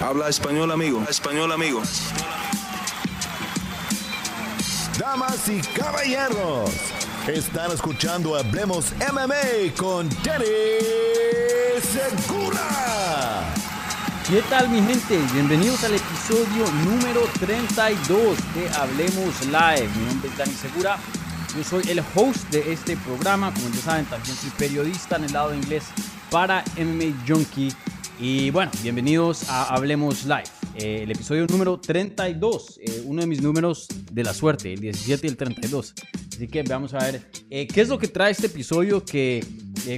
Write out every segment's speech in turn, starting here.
Habla español, amigo. Español, amigo. Damas y caballeros, están escuchando Hablemos MMA con Danny Segura. ¿Qué tal mi gente? Bienvenidos al episodio número 32 de Hablemos Live. Mi nombre es Dani Segura. Yo soy el host de este programa. Como ya saben, también soy periodista en el lado de inglés para MMA Junkie. Y bueno, bienvenidos a Hablemos Live. Eh, el episodio número 32, eh, uno de mis números de la suerte, el 17 y el 32. Así que vamos a ver eh, qué es lo que trae este episodio que,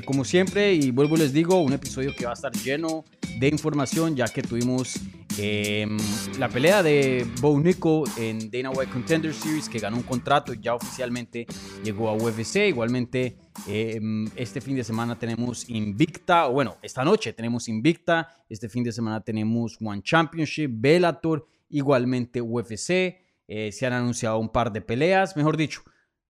como siempre, y vuelvo les digo, un episodio que va a estar lleno de información, ya que tuvimos em, la pelea de Bo Nico en Dana White Contender Series, que ganó un contrato ya oficialmente llegó a UFC. Igualmente, em, este fin de semana tenemos Invicta, o bueno, esta noche tenemos Invicta, este fin de semana tenemos One Championship, Bellator, igualmente UFC. Eh, se han anunciado un par de peleas, mejor dicho,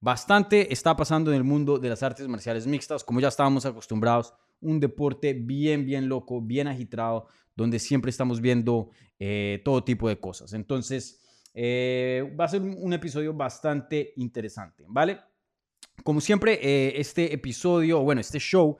bastante está pasando en el mundo de las artes marciales mixtas, como ya estábamos acostumbrados un deporte bien, bien loco, bien agitado, donde siempre estamos viendo eh, todo tipo de cosas. Entonces, eh, va a ser un, episodio bastante interesante, ¿vale? Como siempre, eh, este episodio, bueno, este show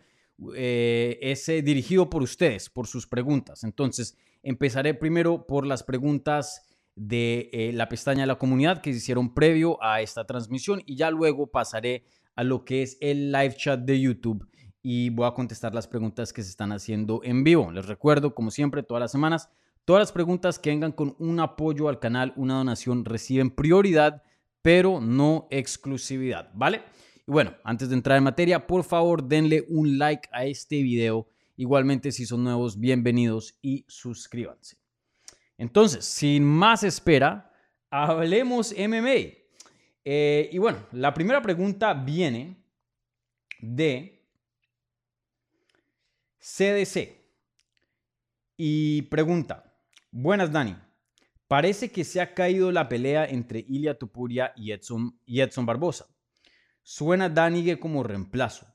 es dirigido por ustedes, por sus preguntas. Entonces, empezaré primero por las preguntas de la pestaña de la comunidad que se hicieron previo a esta transmisión y ya luego pasaré a lo que es el live chat de YouTube y voy a contestar las preguntas que se están haciendo en vivo. Les recuerdo, como siempre, todas las semanas, todas las preguntas que vengan con un apoyo al canal, una donación, reciben prioridad, pero no exclusividad, ¿vale? Y bueno, antes de entrar en materia, por favor, denle un like a este video. Igualmente, si son nuevos, bienvenidos y suscríbanse. Entonces, sin más espera, hablemos MMA. Eh, y bueno, la primera pregunta viene de CDC. Y pregunta, buenas Dani, parece que se ha caído la pelea entre Ilia Tupuria y Edson, Edson Barbosa. Suena Danigue como reemplazo.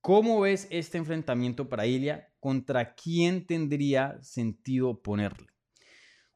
¿Cómo ves este enfrentamiento para Ilia? ¿Contra quién tendría sentido ponerle?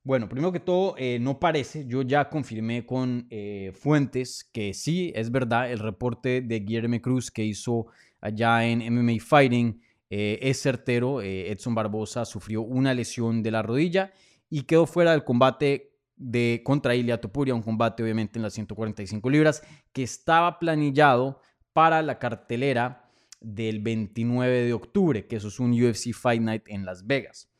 Bueno, primero que todo, eh, no parece, yo ya confirmé con eh, fuentes que sí, es verdad, el reporte de Guillermo Cruz que hizo allá en MMA Fighting eh, es certero. Eh, Edson Barbosa sufrió una lesión de la rodilla y quedó fuera del combate de contra Ilia Topuria, un combate obviamente en las 145 libras que estaba planillado para la cartelera del 29 de octubre, que eso es un UFC Fight Night en Las Vegas.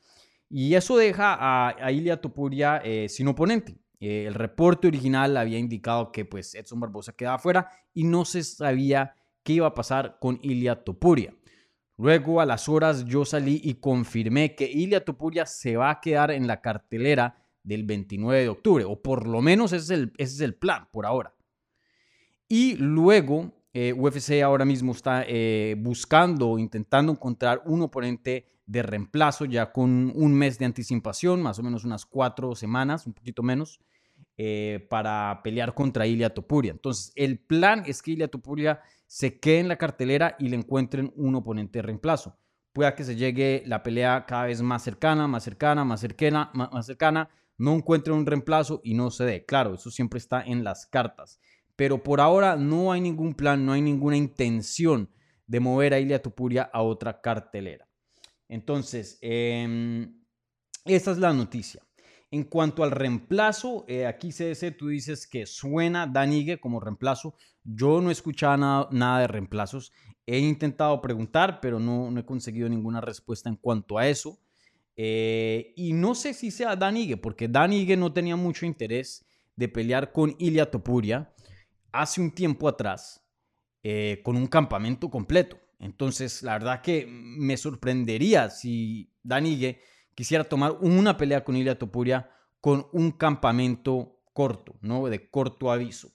Y eso deja a, Ilia Topuria eh, sin oponente. el reporte original había indicado que pues Edson Barbosa quedaba fuera y no se sabía qué iba a pasar con Ilia Topuria. Luego, a las horas, yo salí y confirmé que Ilia Topuria se va a quedar en la cartelera del 29 de octubre, o por lo menos ese es el, ese es el plan por ahora. Y luego, eh, UFC ahora mismo está eh, buscando, intentando encontrar un oponente de reemplazo ya con un mes de anticipación, más o menos unas cuatro semanas, un poquito menos, eh, para pelear contra Ilia Topuria. Entonces, el plan es que Ilia Topuria se quede en la cartelera y le encuentren un oponente de reemplazo. Pueda que se llegue la pelea cada vez más cercana, más cercana, más cercana, más, cercana, no encuentre un reemplazo y no se dé. Claro, eso siempre está en las cartas. Pero por ahora no hay ningún plan, no hay ninguna intención de mover a Ilia Tupuria a otra cartelera. Entonces, eh, esta es la noticia. En cuanto al reemplazo, eh, aquí CDC, tú dices que suena Danigue como reemplazo. Yo no he escuchado nada, de reemplazos. He intentado preguntar, pero no, no, he conseguido ninguna respuesta en cuanto a eso. Eh, y no sé si sea Danigue, porque Danigue no tenía mucho interés de pelear con Ilia Topuria hace un tiempo atrás eh, con un campamento completo. Entonces, la verdad que me sorprendería si Danigue quisiera tomar una pelea con Ilia Topuria con un campamento corto, ¿no? De corto aviso.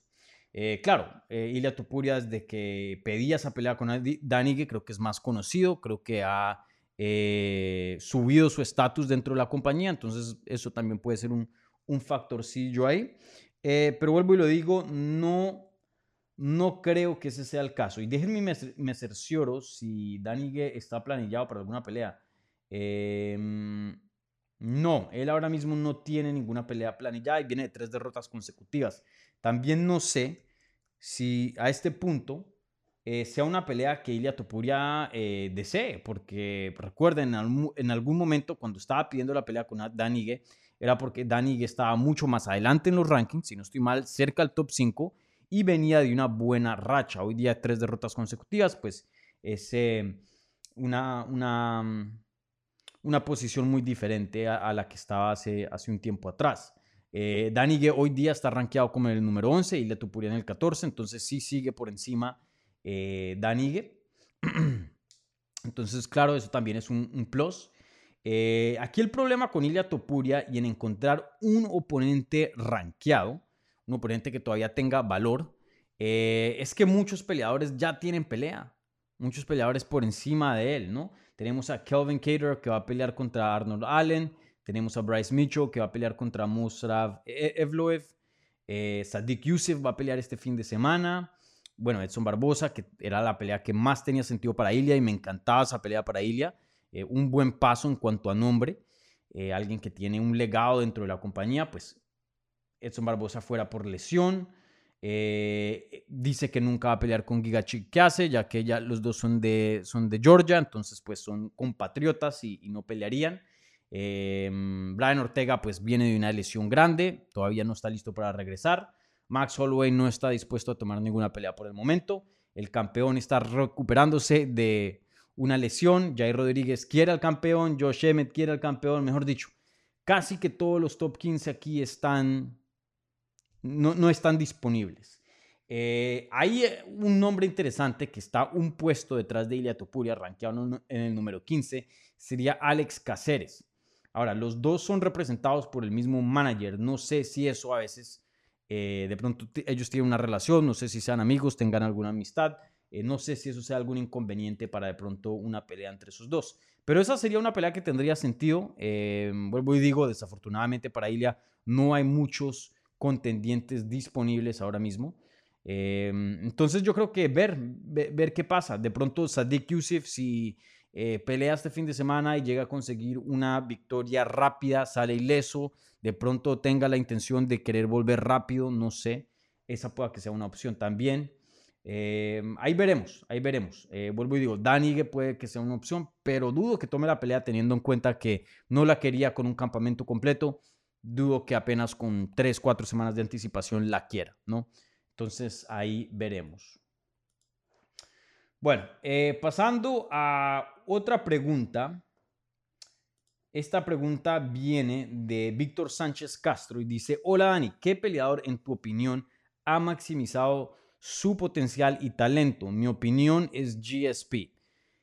Eh, claro, eh, Ilia Topuria desde que pedía esa pelea con Danigue, creo que es más conocido, creo que ha eh, subido su estatus dentro de la compañía, entonces eso también puede ser un, un factorcillo ahí. pero vuelvo y lo digo, no, no creo que ese sea el caso. Y déjenme me, me cercioro si Danigue está planillado para alguna pelea. Em, No, él ahora mismo no tiene ninguna pelea planillada y viene de tres derrotas consecutivas. También no sé si a este punto eh, sea una pelea que Ilia Topuria eh, desee, porque recuerden, en, algún momento cuando estaba pidiendo la pelea con Danigue, era porque Danigue estaba mucho más adelante en los rankings, si no estoy mal, cerca al top 5 y venía de una buena racha. Hoy día tres derrotas consecutivas, pues es eh, una, una, una, posición muy diferente a, la que estaba hace, hace un tiempo atrás. Eh, Danigue hoy día está rankeado como el número 11 y en el 14, entonces sí sigue por encima eh, Danigue. Entonces, claro, eso también es un, plus. Eh, aquí el problema con Ilia Topuria y en encontrar un oponente rankeado, un oponente que todavía tenga valor, eh, es que muchos peleadores ya tienen pelea. Muchos peleadores por encima de él, ¿no? Tenemos a Kelvin Cater que va a pelear contra Arnold Allen. Tenemos a Bryce Mitchell que va a pelear contra Musrav e-, Evloev. Eh, Sadik Yusuf va a pelear este fin de semana. Bueno, Edson Barbosa, que era la pelea que más tenía sentido para Ilia y me encantaba esa pelea para Ilia. Eh, un buen paso en cuanto a nombre. Eh, alguien que tiene un legado dentro de la compañía, pues Edson Barbosa fuera por lesión. Dice que nunca va a pelear con Giga hace, ya que ya los dos son de, son de Georgia, entonces pues son compatriotas y no pelearían. Em, Brian Ortega pues viene de una lesión grande, todavía no está listo para regresar. Max Holloway no está dispuesto a tomar ninguna pelea por el momento. El campeón está recuperándose de una lesión. Jair Rodríguez quiere al campeón, Josh Emmett quiere al campeón, mejor dicho. Casi que todos los top 15 aquí están, no, están disponibles. Eh, hay eh, un nombre interesante que está un puesto detrás de Ilia Topuria, rankeado en el número 15, sería Alex Caceres. Ahora, los dos son representados por el mismo manager. No sé si eso a veces, eh, de pronto ellos tienen una relación, no sé si sean amigos, tengan alguna amistad. No sé si eso sea algún inconveniente para de pronto una pelea entre esos dos. Pero esa sería una pelea que tendría sentido. Vuelvo y digo, desafortunadamente para Ilia no hay muchos contendientes disponibles ahora mismo. entonces yo creo que ver, ver, qué pasa. De pronto Sadik Yusuf, si eh, pelea este fin de semana y llega a conseguir una victoria rápida, sale ileso, de pronto tenga la intención de querer volver rápido, no sé, esa pueda que sea una opción también. Eh, ahí veremos, ahí veremos. Eh, vuelvo y digo, Danigue puede que sea una opción, pero dudo que tome la pelea teniendo en cuenta que no la quería con un campamento completo. Dudo que apenas con 3, 4 semanas de anticipación la quiera, ¿no? Entonces ahí veremos. Bueno, pasando a otra pregunta. Esta pregunta viene de Víctor Sánchez Castro y dice, hola Dani, ¿qué peleador en tu opinión ha maximizado su potencial y talento? Mi opinión es GSP.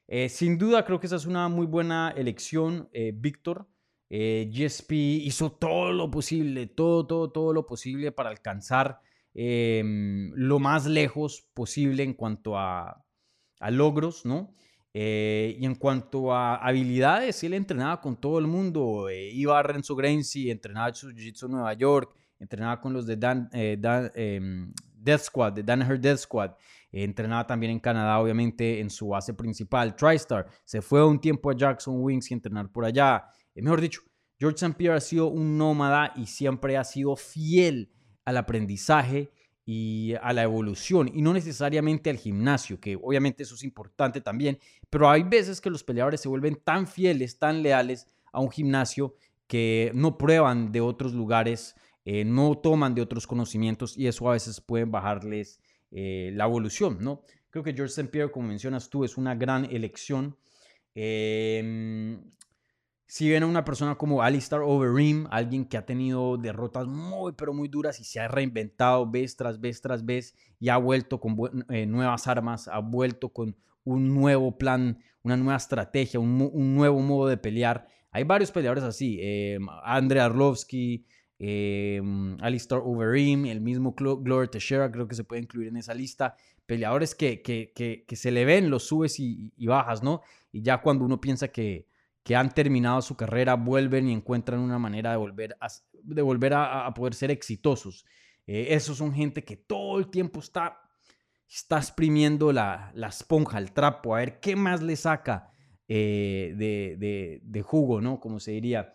Eh, sin duda creo que esa es una muy buena elección, eh, Víctor. Eh, GSP hizo todo lo posible, todo, todo, todo lo posible para alcanzar em, lo más lejos posible en cuanto a, logros, ¿no? Eh, y en cuanto a habilidades, él entrenaba con todo el mundo. Eh, iba a Renzo Gracie, entrenaba su Jiu-Jitsu en Nueva York, entrenaba con los de Dan, eh, em, Death Squad, de Danaher Death Squad. entrenaba también en Canadá, obviamente, en su base principal, TriStar. Se fue un tiempo a Jackson Wings y entrenar por allá. Mejor dicho, George St. Pierre ha sido un nómada y siempre ha sido fiel al aprendizaje y a la evolución y no necesariamente al gimnasio, que obviamente eso es importante también, pero hay veces que los peleadores se vuelven tan fieles, tan leales a un gimnasio que no prueban de otros lugares, eh, no toman de otros conocimientos y eso a veces puede bajarles eh, la evolución, ¿no? Creo que George St. Pierre, como mencionas tú, es una gran elección. Eh, si ven a una persona como Alistair Overeem, alguien que ha tenido derrotas muy, pero muy duras y se ha reinventado vez tras vez tras vez y ha vuelto con eh, nuevas armas, ha vuelto con un nuevo plan, una nueva estrategia, un, nuevo modo de pelear. Hay varios peleadores así, eh, Andrei Arlovsky, eh, Alistair Overeem, el mismo Gloria Teixeira, creo que se puede incluir en esa lista. Peleadores que, que, que, se le ven los subes y, y bajas, ¿no? Y ya cuando uno piensa que que han terminado su carrera vuelven y encuentran una manera de volver a, de volver a, poder ser exitosos. Eh, esos son gente que todo el tiempo está, está exprimiendo la, la esponja, el trapo, a ver qué más le saca eh, de, de, jugo, ¿no? Como se diría.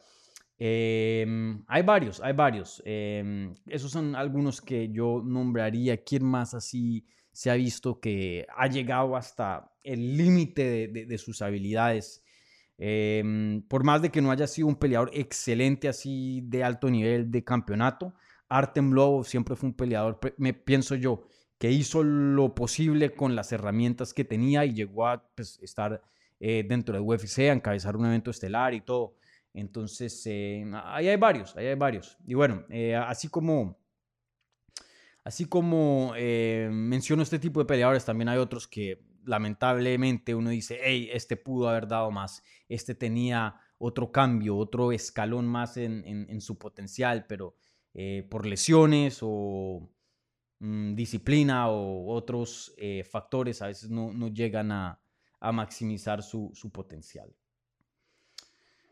Em, hay varios, hay varios. Em, esos son algunos que yo nombraría. ¿Quién más así se ha visto que ha llegado hasta el límite de, sus habilidades? Em, por más de que no haya sido un peleador excelente así de alto nivel de campeonato, Artem Lobo siempre fue un peleador, me pienso yo, que hizo lo posible con las herramientas que tenía y llegó a pues, estar eh, dentro de UFC, a encabezar un evento estelar y todo. Entonces, eh, ahí hay varios, ahí hay varios. Y bueno, eh, así como, así como menciono este tipo de peleadores, también hay otros que lamentablemente uno dice, hey, este pudo haber dado más, este tenía otro cambio, otro escalón más en, en su potencial, pero por lesiones o Mm, disciplina o otros eh, factores a veces no, llegan a, maximizar su, potencial.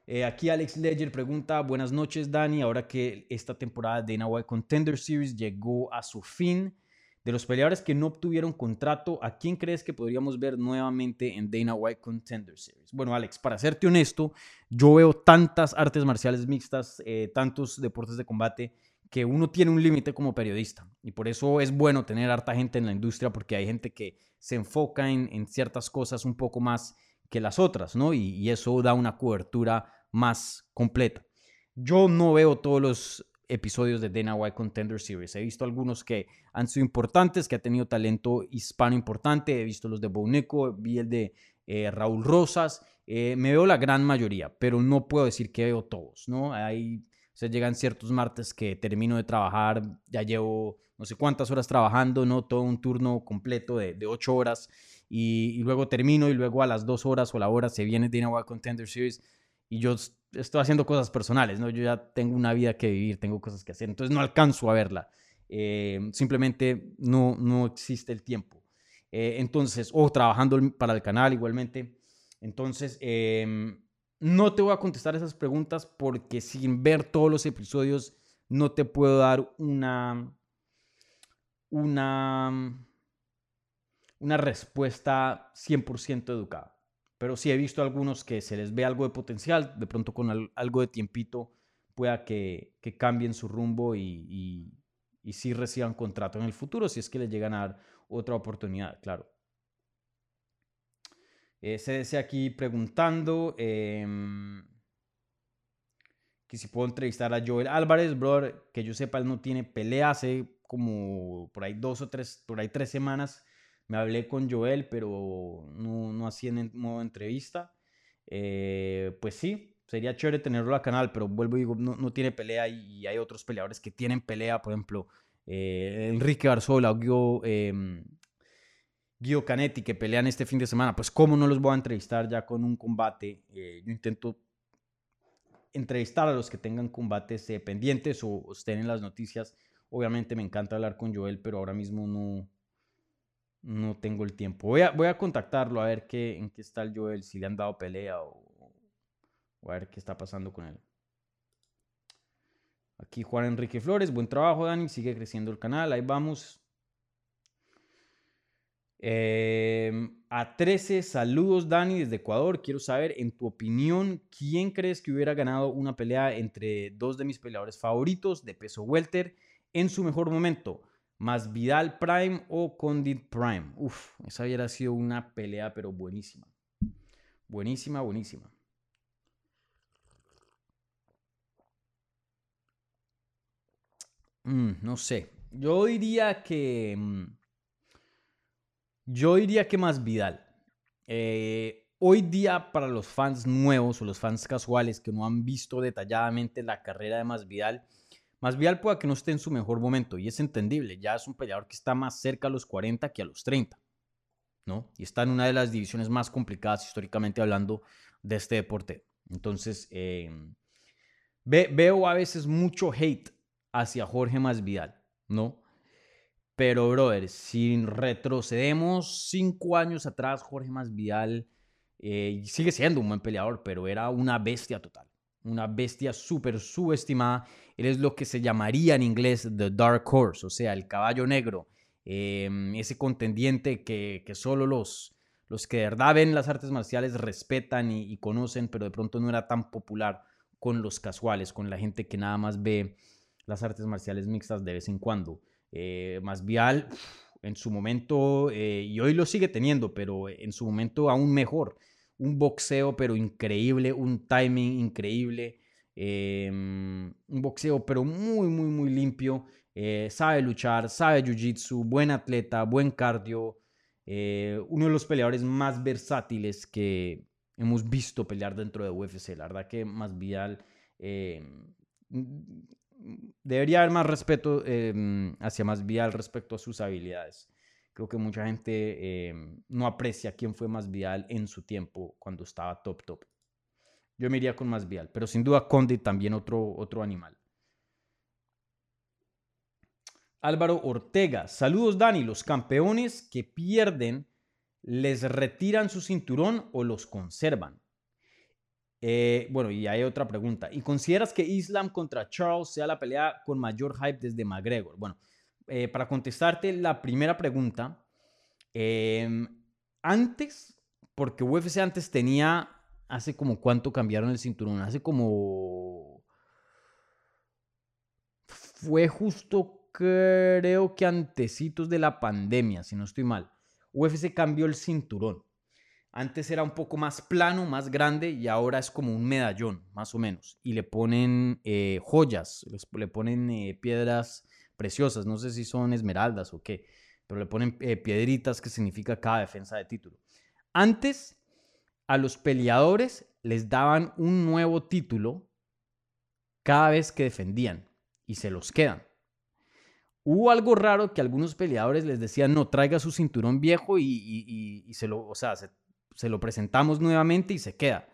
Eh, aquí Alex Ledger pregunta, buenas noches Dani, ahora que esta temporada de White Contender Series llegó a su fin, de los peleadores que no obtuvieron contrato, ¿a quién crees que podríamos ver nuevamente en Dana White Contender Series? Bueno, Alex, para serte honesto, yo veo tantas artes marciales mixtas, eh, tantos deportes de combate, que uno tiene un límite como periodista y por eso es bueno tener harta gente en la industria porque hay gente que se enfoca en, ciertas cosas un poco más que las otras, ¿no? Y, eso da una cobertura más completa. Yo no veo todos los episodios de Dana White Contender Series. He visto algunos que han sido importantes, que ha tenido talento hispano importante. He visto los de Bonico, vi el de eh, Raúl Rosas. Eh, me veo la gran mayoría, pero no puedo decir que veo todos, ¿no? Hay sea, llegan ciertos martes que termino de trabajar, ya llevo no sé cuántas horas trabajando, ¿no? Todo un turno completo de, ocho horas y, luego termino y luego a las dos horas o la hora se viene Dina White Contender Series y yo estoy haciendo cosas personales, ¿no? Yo ya tengo una vida que vivir, tengo cosas que hacer, entonces no alcanzo a verla. Eh, simplemente no, no existe el tiempo. Eh, entonces, o trabajando para el canal igualmente. Entonces, eh, no te voy a contestar esas preguntas porque sin ver todos los episodios no te puedo dar una, una, una respuesta 100% educada. Pero sí he visto algunos que se les ve algo de potencial, de pronto con algo de tiempito pueda que, cambien su rumbo y, y, y sí reciban contrato en el futuro si es que les llegan a dar otra oportunidad, claro. Eh, se aquí preguntando em, que si puedo entrevistar a Joel Álvarez, brother, que yo sepa, él no tiene pelea hace como por ahí dos o tres, por ahí tres semanas. Me hablé con Joel, pero no, no hacía en modo entrevista. Eh, pues sí, sería chévere tenerlo al canal, pero vuelvo y digo, no, no tiene pelea y, hay otros peleadores que tienen pelea, por ejemplo, eh, Enrique Barzola, o eh, Guido Canetti que pelean este fin de semana, pues cómo no los voy a entrevistar ya con un combate. Eh, yo intento entrevistar a los que tengan combates pendientes o, estén en las noticias. Obviamente me encanta hablar con Joel, pero ahora mismo no, no tengo el tiempo. Voy a, voy a contactarlo a ver qué, en qué está el Joel, si le han dado pelea o, o a ver qué está pasando con él. Aquí Juan Enrique Flores, buen trabajo Dani, sigue creciendo el canal, ahí vamos. Em, a 13, saludos Dani desde Ecuador. Quiero saber, en tu opinión, ¿quién crees que hubiera ganado una pelea entre dos de mis peleadores favoritos de peso welter en su mejor momento? ¿Más Vidal Prime o Condit Prime? Uf, esa hubiera sido una pelea, pero buenísima. Buenísima, buenísima. Mm, no sé. Yo diría que... Mm, yo diría que más Vidal. Eh, hoy día para los fans nuevos o los fans casuales que no han visto detalladamente la carrera de Más Vidal, Más puede que no esté en su mejor momento y es entendible. Ya es un peleador que está más cerca a los 40 que a los 30. ¿no? Y está en una de las divisiones más complicadas históricamente hablando de este deporte. Entonces, em, veo a veces mucho hate hacia Jorge Masvidal, ¿no? Pero, brother, si retrocedemos cinco años atrás, Jorge Masvidal eh, sigue siendo un buen peleador, pero era una bestia total. Una bestia súper subestimada. Él es lo que se llamaría en inglés The Dark Horse, o sea, el caballo negro. Em, ese contendiente que, que solo los, los que de verdad ven las artes marciales respetan y, conocen, pero de pronto no era tan popular con los casuales, con la gente que nada más ve las artes marciales mixtas de vez en cuando. Eh, Masvidal en su momento, eh, y hoy lo sigue teniendo, pero en su momento aún mejor. Un boxeo pero increíble, un timing increíble, em, un boxeo pero muy, muy, muy limpio. Eh, sabe luchar, sabe jiu-jitsu, buen atleta, buen cardio. Eh, uno de los peleadores más versátiles que hemos visto pelear dentro de UFC. La verdad que Masvidal em, debería haber más respeto eh, hacia Masvidal respecto a sus habilidades. Creo que mucha gente em, no aprecia quién fue Masvidal en su tiempo cuando estaba top top. Yo me iría con Masvidal, pero sin duda Condit también otro, otro animal. Álvaro Ortega, saludos Dani, los campeones que pierden, ¿les retiran su cinturón o los conservan? Eh, bueno, y hay otra pregunta. ¿Y consideras que Islam contra Charles sea la pelea con mayor hype desde McGregor? Bueno, eh, para contestarte la primera pregunta, em, antes, porque UFC antes tenía, hace como cuánto cambiaron el cinturón, hace como... Fue justo, creo que antecitos de la pandemia, si no estoy mal. UFC cambió el cinturón. Antes era un poco más plano, más grande y ahora es como un medallón, más o menos. Y le ponen eh, joyas, le ponen eh, piedras preciosas, no sé si son esmeraldas o qué, pero le ponen eh, piedritas que significa cada defensa de título. Antes a los peleadores les daban un nuevo título cada vez que defendían y se los quedan. Hubo algo raro que algunos peleadores les decían, no, traiga su cinturón viejo y, se lo, o sea, se, se lo presentamos nuevamente y se queda.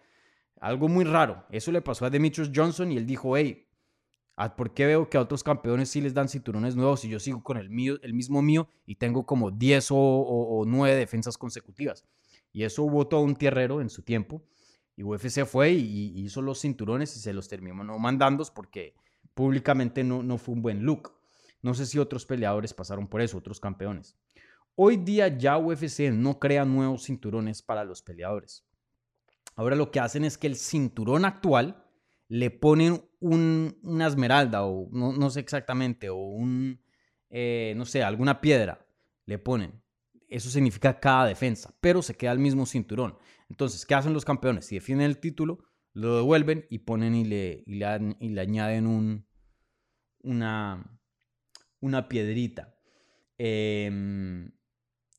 Algo muy raro. Eso le pasó a Demetrius Johnson y él dijo, hey, ¿por qué veo que a otros campeones sí les dan cinturones nuevos y yo sigo con el, mío, el mismo mío y tengo como 10 o, 9 defensas consecutivas? Y eso hubo todo un tierrero en su tiempo. Y UFC fue y, hizo los cinturones y se los terminó mandando porque públicamente no, no fue un buen look. No sé si otros peleadores pasaron por eso, otros campeones. Hoy día ya UFC no crea nuevos cinturones para los peleadores. Ahora lo que hacen es que el cinturón actual le ponen una esmeralda o no, sé exactamente, o un, eh, no sé, alguna piedra, le ponen. Eso significa cada defensa, pero se queda el mismo cinturón. Entonces, ¿qué hacen los campeones? Si defienden el título, lo devuelven y ponen y le, y le, añaden un, una, una piedrita. Eh,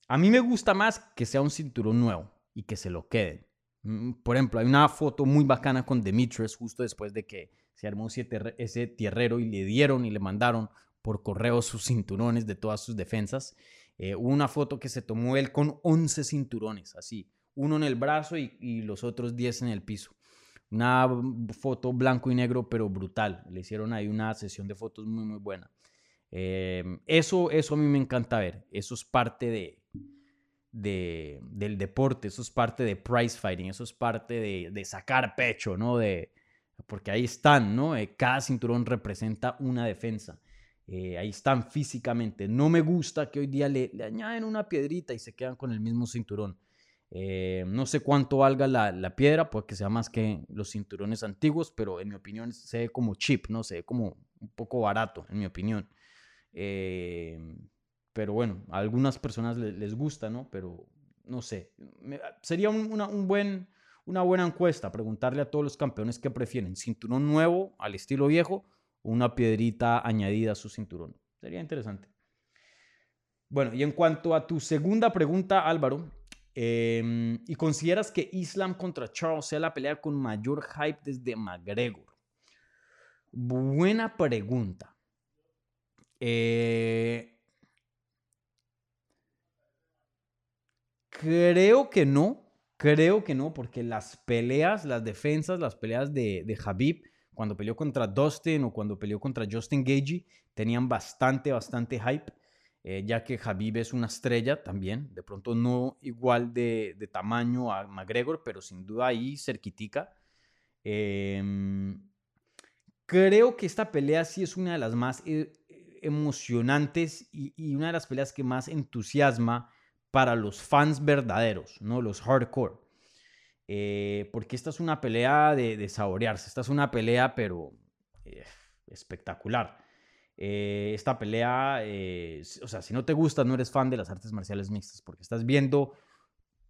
a mí me gusta más que sea un cinturón nuevo y que se lo queden. Mm, por ejemplo, hay una foto muy bacana con Demetrius justo después de que se armó ese tierrero y le dieron y le mandaron por correo sus cinturones de todas sus defensas. Eh, una foto que se tomó él con 11 cinturones, así, uno en el brazo y, los otros 10 en el piso. Una foto blanco y negro, pero brutal. Le hicieron ahí una sesión de fotos muy, muy buena. Em, eso, eso a mí me encanta ver. Eso es parte de, de, del deporte, eso es parte de prize fighting, eso es parte de, de sacar pecho, ¿no? De, porque ahí están, ¿no? Eh, cada cinturón representa una defensa. Eh, ahí están físicamente. No me gusta que hoy día le, le, añaden una piedrita y se quedan con el mismo cinturón. Eh, no sé cuánto valga la, la, piedra, porque sea más que los cinturones antiguos, pero en mi opinión se ve como cheap, ¿no? Se ve como un poco barato, en mi opinión. Pero bueno, a algunas personas les, gusta, ¿no? Pero no sé, sería una, un buen, una buena encuesta preguntarle a todos los campeones qué prefieren, cinturón nuevo al estilo viejo o una piedrita añadida a su cinturón. Sería interesante. Bueno, y en cuanto a tu segunda pregunta, Álvaro, em, ¿y consideras que Islam contra Charles sea la pelea con mayor hype desde McGregor? Buena pregunta. Eh, creo que no, creo que no, porque las peleas, las defensas, las peleas de, de Habib, cuando peleó contra Dustin o cuando peleó contra Justin Gagey, tenían bastante, bastante hype, eh, ya que Habib es una estrella también, de pronto no igual de, de tamaño a McGregor, pero sin duda ahí cerquitica. Em, creo que esta pelea sí es una de las más eh, emocionantes y, una de las peleas que más entusiasma para los fans verdaderos, ¿no? Los hardcore. eh, porque esta es una pelea de, saborearse, esta es una pelea pero eh, espectacular. Eh, esta pelea, o sea, si no te gusta, no eres fan de las artes marciales mixtas, porque estás viendo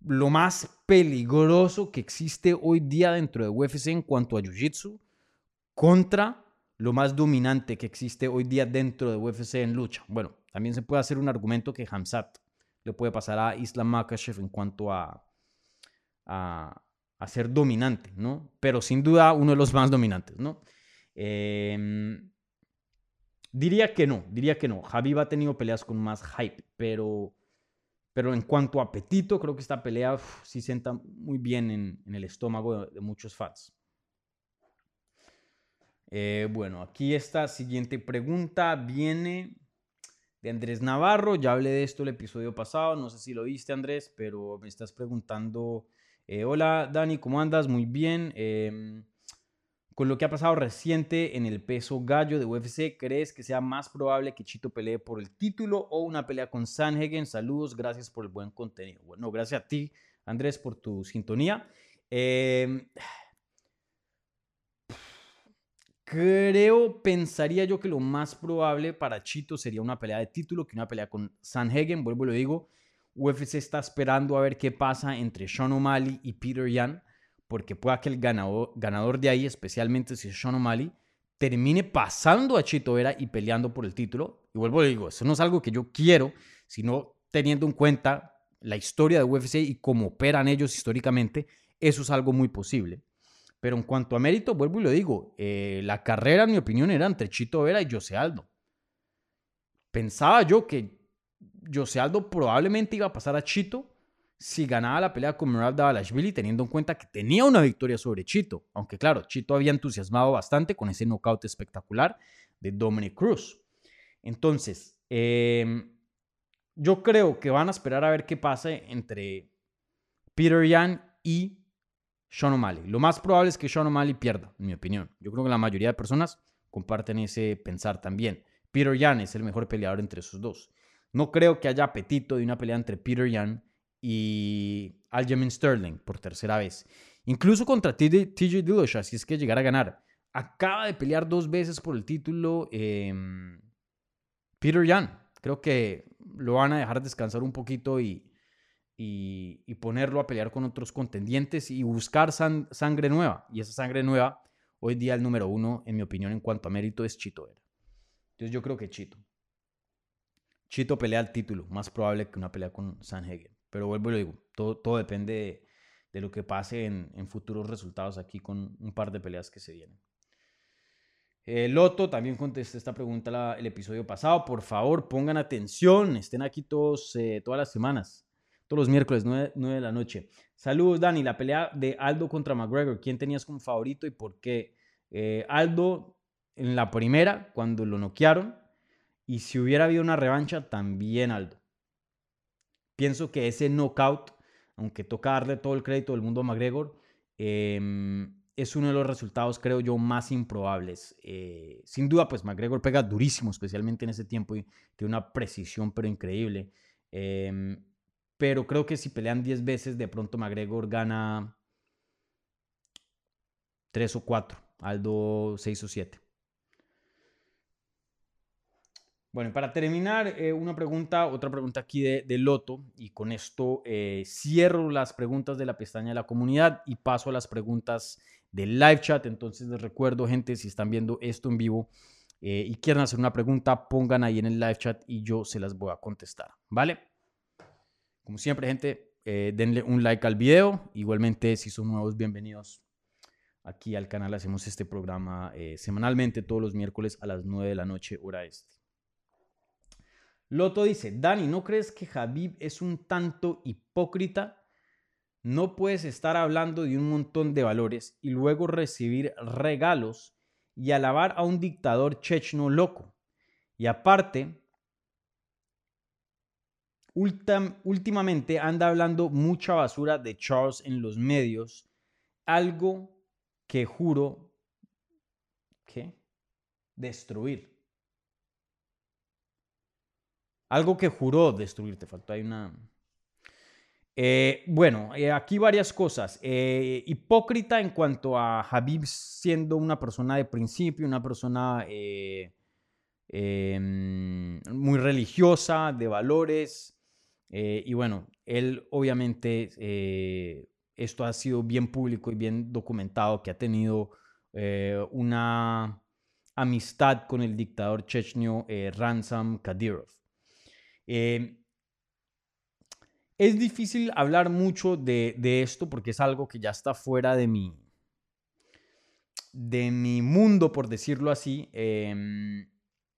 lo más peligroso que existe hoy día dentro de UFC en cuanto a Jiu-Jitsu contra lo más dominante que existe hoy día dentro de UFC en lucha. Bueno, también se puede hacer un argumento que Hamzat le puede pasar a Islam Makhachev en cuanto a, a, ser dominante, ¿no? Pero sin duda uno de los más dominantes, ¿no? Em, diría que no, diría que no. Ha tenido peleas con más hype, pero, pero en cuanto a apetito, creo que esta pelea sí sienta muy bien en, el estómago de, muchos fans. Eh, bueno, aquí esta siguiente pregunta viene de Andrés Navarro. Ya hablé de esto el episodio pasado, no sé si lo viste Andrés, pero me estás preguntando, eh, hola Dani, ¿cómo andas? Muy bien. Em, con lo que ha pasado reciente en el peso gallo de UFC, ¿crees que sea más probable que Chito pelee por el título o una pelea con Sanhagen? Saludos, gracias por el buen contenido. Bueno, gracias a ti, Andrés, por tu sintonía. Eh, Creo, pensaría yo que lo más probable para Chito sería una pelea de título que una pelea con Sanhagen. Vuelvo y lo digo, UFC está esperando a ver qué pasa entre Sean O'Malley y Peter Yan, porque pueda que el ganador, ganador de ahí, especialmente si es Sean O'Malley, termine pasando a Chito Vera y peleando por el título. Y vuelvo y lo digo, eso no es algo que yo quiero, sino teniendo en cuenta la historia de UFC y cómo operan ellos históricamente, eso es algo muy posible. Pero en cuanto a mérito, vuelvo y lo digo, eh, la carrera, en mi opinión, era entre Chito Vera y José Aldo. Pensaba yo que José Aldo probablemente iba a pasar a Chito si ganaba la pelea con Merab Davalashvili, teniendo en cuenta que tenía una victoria sobre Chito. Aunque claro, Chito había entusiasmado bastante con ese knockout espectacular de Dominic Cruz. Entonces, em, yo creo que van a esperar a ver qué pasa entre Peter Yan y sean O'Malley. Lo más probable es que Sean O'Malley pierda, en mi opinión. Yo creo que la mayoría de personas comparten ese pensar también. Peter Yan es el mejor peleador entre esos dos. No creo que haya apetito de una pelea entre Peter Yan y Aljamain Sterling por tercera vez. Incluso contra TJ Dillashaw, si es que llegara a ganar. Acaba de pelear dos veces por el título em, Peter Yan. Creo que lo van a dejar descansar un poquito y, y, ponerlo a pelear con otros contendientes y buscar sangre nueva. Y esa sangre nueva, hoy día el número uno, en mi opinión, en cuanto a mérito, es Chito. Entonces yo creo que Chito. Chito pelea el título, más probable que una pelea con Sanhagen. Pero vuelvo y lo digo, todo, todo depende de, lo que pase en, futuros resultados aquí con un par de peleas que se vienen. Eh, Loto también contesté esta pregunta el episodio pasado. Por favor, pongan atención, estén aquí todos, eh, todas las semanas los miércoles, 9, de la noche. Saludos, Dani. La pelea de Aldo contra McGregor. ¿Quién tenías como favorito y por qué? Eh, Aldo en la primera, cuando lo noquearon. Y si hubiera habido una revancha, también Aldo. Pienso que ese knockout, aunque toca darle todo el crédito del mundo a McGregor, em, es uno de los resultados, creo yo, más improbables. Eh, sin duda, pues McGregor pega durísimo, especialmente en ese tiempo, y tiene una precisión, pero increíble. Em, pero creo que si pelean 10 veces, de pronto McGregor gana 3 o 4, Aldo 6 o 7. Bueno, para terminar, eh, una pregunta, otra pregunta aquí de, Loto, y con esto eh, cierro las preguntas de la pestaña de la comunidad y paso a las preguntas del live chat. Entonces les recuerdo, gente, si están viendo esto en vivo eh, y quieren hacer una pregunta, pongan ahí en el live chat y yo se las voy a contestar, ¿vale? Como siempre, gente, eh, denle un like al video. Igualmente, si son nuevos, bienvenidos aquí al canal. Hacemos este programa eh, semanalmente todos los miércoles a las 9 de la noche, hora este. Loto dice, Dani, ¿no crees que Javib es un tanto hipócrita? No puedes estar hablando de un montón de valores y luego recibir regalos y alabar a un dictador chechno loco. Y aparte, últimamente anda hablando mucha basura de Charles en los medios, algo que juro que destruir. Algo que juró destruir, te faltó ahí una... Eh, bueno, eh, aquí varias cosas. Eh, hipócrita en cuanto a Habib siendo una persona de principio, una persona em, muy religiosa, de valores. Y bueno, él obviamente, esto ha sido bien público y bien documentado, que ha tenido una amistad con el dictador chechnio Ransom Kadyrov. Es difícil hablar mucho de, esto porque es algo que ya está fuera de mi, de mi mundo, por decirlo así. Em,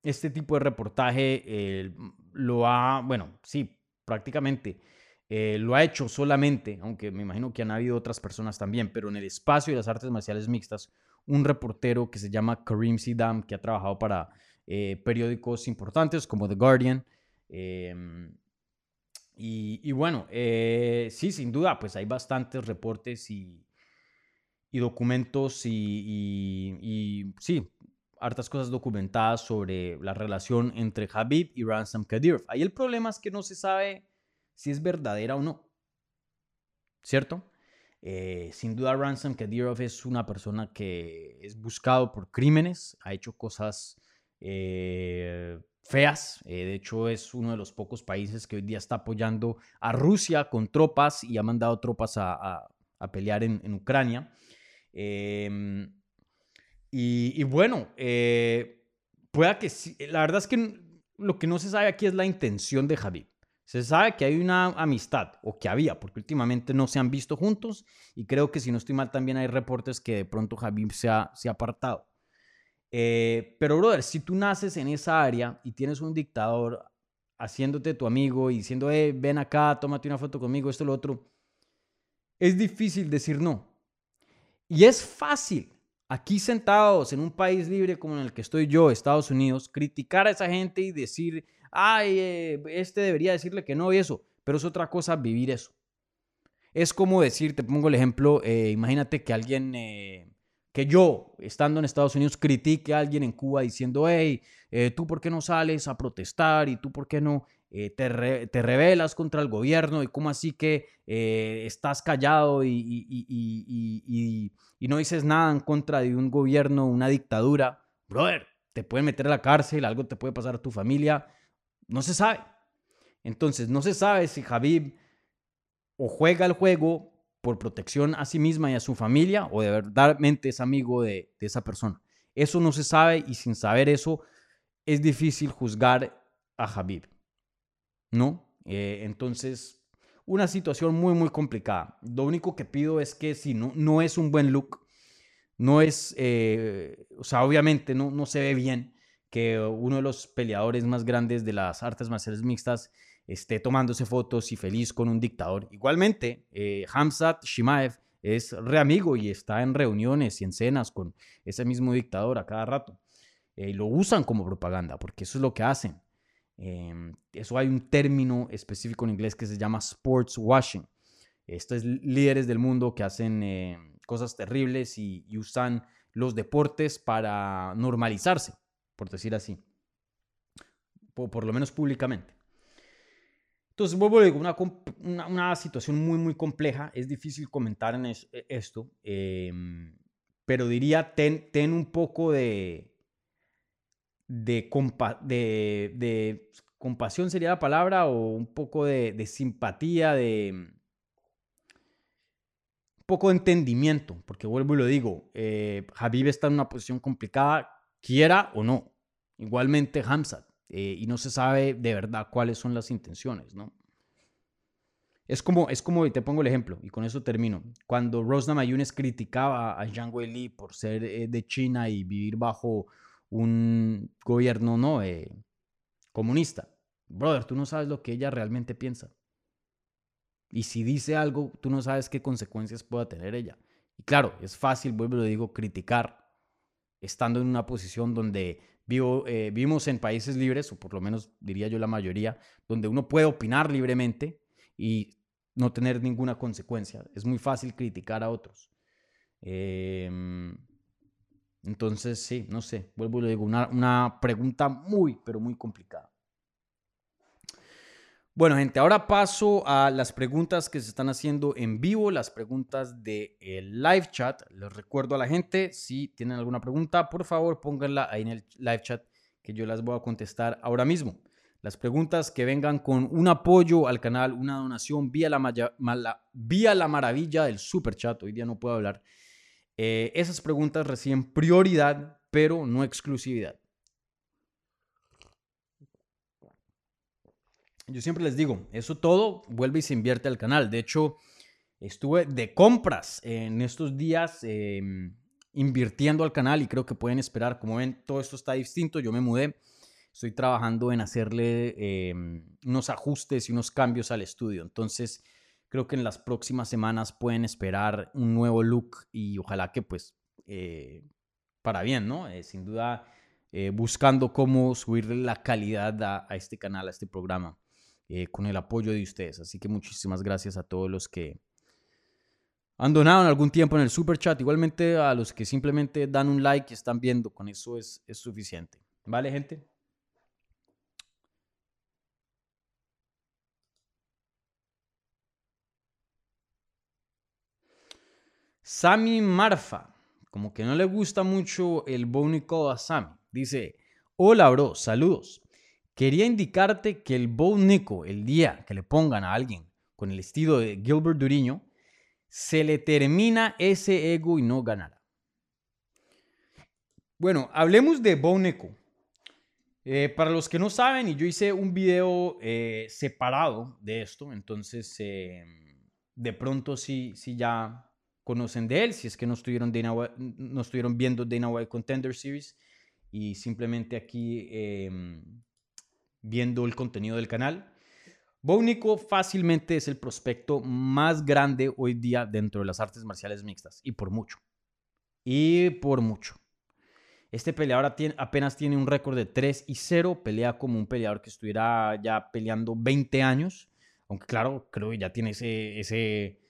este tipo de reportaje eh, lo ha, bueno, sí, prácticamente eh, lo ha hecho solamente, aunque me imagino que han habido otras personas también, pero en el espacio de las artes marciales mixtas, un reportero que se llama Karim Sidam, que ha trabajado para eh, periódicos importantes como The Guardian, em, y, bueno, eh, sí, sin duda, pues hay bastantes reportes y, documentos y, sí, hartas cosas documentadas sobre la relación entre Habib y Ransom Kadyrov. Ahí el problema es que no se sabe si es verdadera o no. ¿Cierto? Eh, sin duda Ransom Kadyrov es una persona que es buscado por crímenes, ha hecho cosas eh, feas. Eh, de hecho, es uno de los pocos países que hoy día está apoyando a Rusia con tropas y ha mandado tropas a, pelear en, Ucrania. Em, y, bueno, eh, pueda que. La verdad es que lo que no se sabe aquí es la intención de Javid. Se sabe que hay una amistad, o que había, porque últimamente no se han visto juntos, y creo que si no estoy mal también hay reportes que de pronto Javid se ha, se ha apartado. Eh, pero, brother, si tú naces en esa área y tienes un dictador haciéndote tu amigo y diciendo, eh, ven acá, tómate una foto conmigo, esto, lo otro, es difícil decir no. Y es fácil, aquí sentados en un país libre como en el que estoy yo, Estados Unidos, criticar a esa gente y decir, ay, eh, este debería decirle que no y eso, pero es otra cosa vivir eso. Es como decir, te pongo el ejemplo, eh, imagínate que alguien que yo, estando en Estados Unidos, critique a alguien en Cuba diciendo, hey, eh, tú por qué no sales a protestar y tú por qué no eh, te, rebelas contra el gobierno y cómo así que eh, estás callado y, no dices nada en contra de un gobierno, una dictadura. Brother, te pueden meter a la cárcel, algo te puede pasar a tu familia, no se sabe. Entonces, no se sabe si Javib o juega el juego por protección a sí misma y a su familia o de verdadmente es amigo de, esa persona. Eso no se sabe y sin saber eso es difícil juzgar a Habib. ¿No? Eh, entonces, una situación muy, muy complicada. Lo único que pido es que si no, no es un buen look, no es, eh, o sea, obviamente no, no se ve bien que uno de los peleadores más grandes de las artes marciales mixtas esté tomándose fotos y feliz con un dictador. Igualmente, eh, Hamzat Shimaev es re amigo y está en reuniones y en cenas con ese mismo dictador a cada rato. Eh, lo usan como propaganda, porque eso es lo que hacen. Em, eso hay un término específico en inglés que se llama sports washing. Estos líderes del mundo que hacen eh, cosas terribles y, usan los deportes para normalizarse, por decir así, por lo menos públicamente. Entonces, vuelvo decir, una, una, situación muy, muy compleja. Es difícil comentar en e, esto, em, pero diría, ten, ten, un poco de, de, de, de, compasión, sería la palabra, o un poco de, de simpatía, de un poco de entendimiento, porque vuelvo y lo digo, eh, está en una posición complicada, quiera o no. Igualmente Hamzat. Eh, y no se sabe de verdad cuáles son las intenciones, ¿no? Es como, es como, te pongo el ejemplo, y con eso termino. Cuando Rosna Mayunes criticaba a Jiang Weili por ser eh, de China y vivir bajo un gobierno no eh, comunista, brother, tú no sabes lo que ella realmente piensa. Y si dice algo, tú no sabes qué consecuencias pueda tener ella. Y claro, es fácil, vuelvo y lo digo, criticar estando en una posición donde Vivo, eh, vivimos en países libres, o por lo menos diría yo la mayoría, donde uno puede opinar libremente y no tener ninguna consecuencia. Es muy fácil criticar a otros. Em, entonces, sí, no sé, vuelvo y le digo, una, una pregunta muy, pero muy complicada. Bueno, gente, ahora paso a las preguntas que se están haciendo en vivo, las preguntas del live chat. Les recuerdo a la gente, si tienen alguna pregunta, por favor pónganla ahí en el live chat que yo las voy a contestar ahora mismo. Las preguntas que vengan con un apoyo al canal, una donación vía la, vía la maravilla del super chat, hoy día no puedo hablar. Eh, esas preguntas reciben prioridad, pero no exclusividad. Yo siempre les digo, eso todo vuelve y se invierte al canal. De hecho, estuve de compras en estos días em, invirtiendo al canal y creo que pueden esperar. Como ven, todo esto está distinto. Yo me mudé. Estoy trabajando en hacerle em, unos ajustes y unos cambios al estudio. Entonces, creo que en las próximas semanas pueden esperar un nuevo look y ojalá que pues eh, para bien, ¿no? Eh, sin duda, eh, buscando cómo subir la calidad a este canal, a este programa. Con el apoyo de ustedes. Así que muchísimas gracias a todos los que han donado algún tiempo en el super chat. Igualmente a los que simplemente dan un like y están viendo. Con eso es, es suficiente. ¿Vale, gente? Sammy Marfa, como que no le gusta mucho el Bonico a Sammy. Dice, hola bro, saludos. Quería indicarte que el Bow Nico, el día que le pongan a alguien con el estilo de Gilbert Duriño, se le termina ese ego y no ganará. Bueno, hablemos de Bow Nico. Eh, para los que no saben, y yo hice un video eh, separado de esto, entonces eh, de pronto sí, sí ya conocen de él, si es que no estuvieron, no estuvieron viendo Dana White Contender Series, y simplemente aquí viendo el contenido del canal. Bónico fácilmente es el prospecto más grande hoy día dentro de las artes marciales mixtas, y por mucho. Y por mucho. Este peleador apenas tiene un récord de 3 y 0, pelea como un peleador que estuviera ya peleando 20 años, aunque claro, creo que ya tiene ese, ese,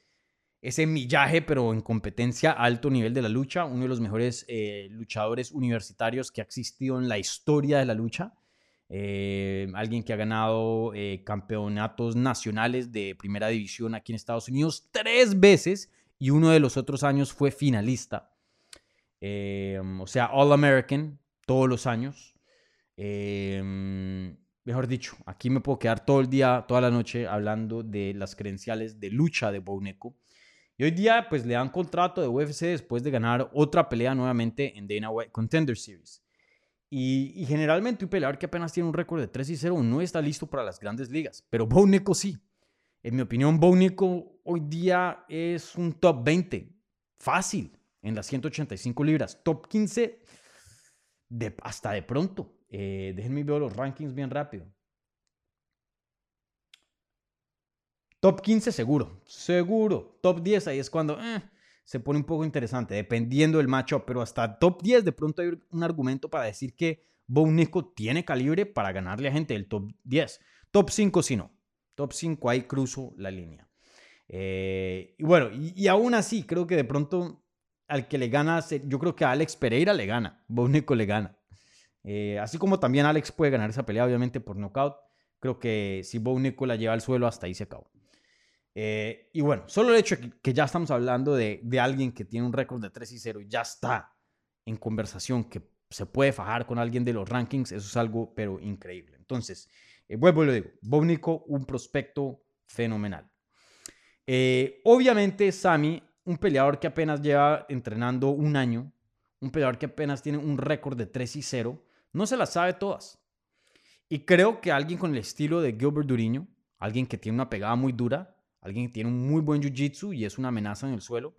ese millaje, pero en competencia a alto nivel de la lucha, uno de los mejores eh, luchadores universitarios que ha existido en la historia de la lucha. Eh, alguien que ha ganado eh, campeonatos nacionales de primera división aquí en Estados Unidos tres veces y uno de los otros años fue finalista. Eh, o sea, All American todos los años. mejor dicho, aquí me puedo quedar todo el día, toda la noche hablando de las credenciales de lucha de Bouneco. Y hoy día pues le dan contrato de UFC después de ganar otra pelea nuevamente en Dana White Contender Series. Y, generalmente un peleador que apenas tiene un récord de 3 y 0 no está listo para las grandes ligas. Pero Bonico sí. En mi opinión, Bonico hoy día es un top 20. Fácil. En las 185 libras. Top 15 de, hasta de pronto. Eh, déjenme ver los rankings bien rápido. Top 15 seguro. Seguro. Top 10 ahí es cuando... Eh, se pone un poco interesante, dependiendo del macho, pero hasta top 10 de pronto hay un argumento para decir que Bo tiene calibre para ganarle a gente del top 10. Top 5 si no. Top 5 ahí cruzo la línea. Eh, y bueno, y, aún así creo que de pronto al que le gana, yo creo que a Alex Pereira le gana, Bo le gana. Eh, así como también Alex puede ganar esa pelea, obviamente por knockout. Creo que si Bo la lleva al suelo, hasta ahí se acabó. Eh, y bueno, solo el hecho de que, ya estamos hablando de, alguien que tiene un récord de 3 y 0 y ya está en conversación, que se puede fajar con alguien de los rankings, eso es algo, pero increíble. Entonces, eh, vuelvo y lo digo, Bovnico, un prospecto fenomenal. Eh, obviamente, Sami, un peleador que apenas lleva entrenando un año, un peleador que apenas tiene un récord de 3 y 0, no se las sabe todas. Y creo que alguien con el estilo de Gilbert Duriño, alguien que tiene una pegada muy dura, alguien que tiene un muy buen jiu-jitsu y es una amenaza en el suelo.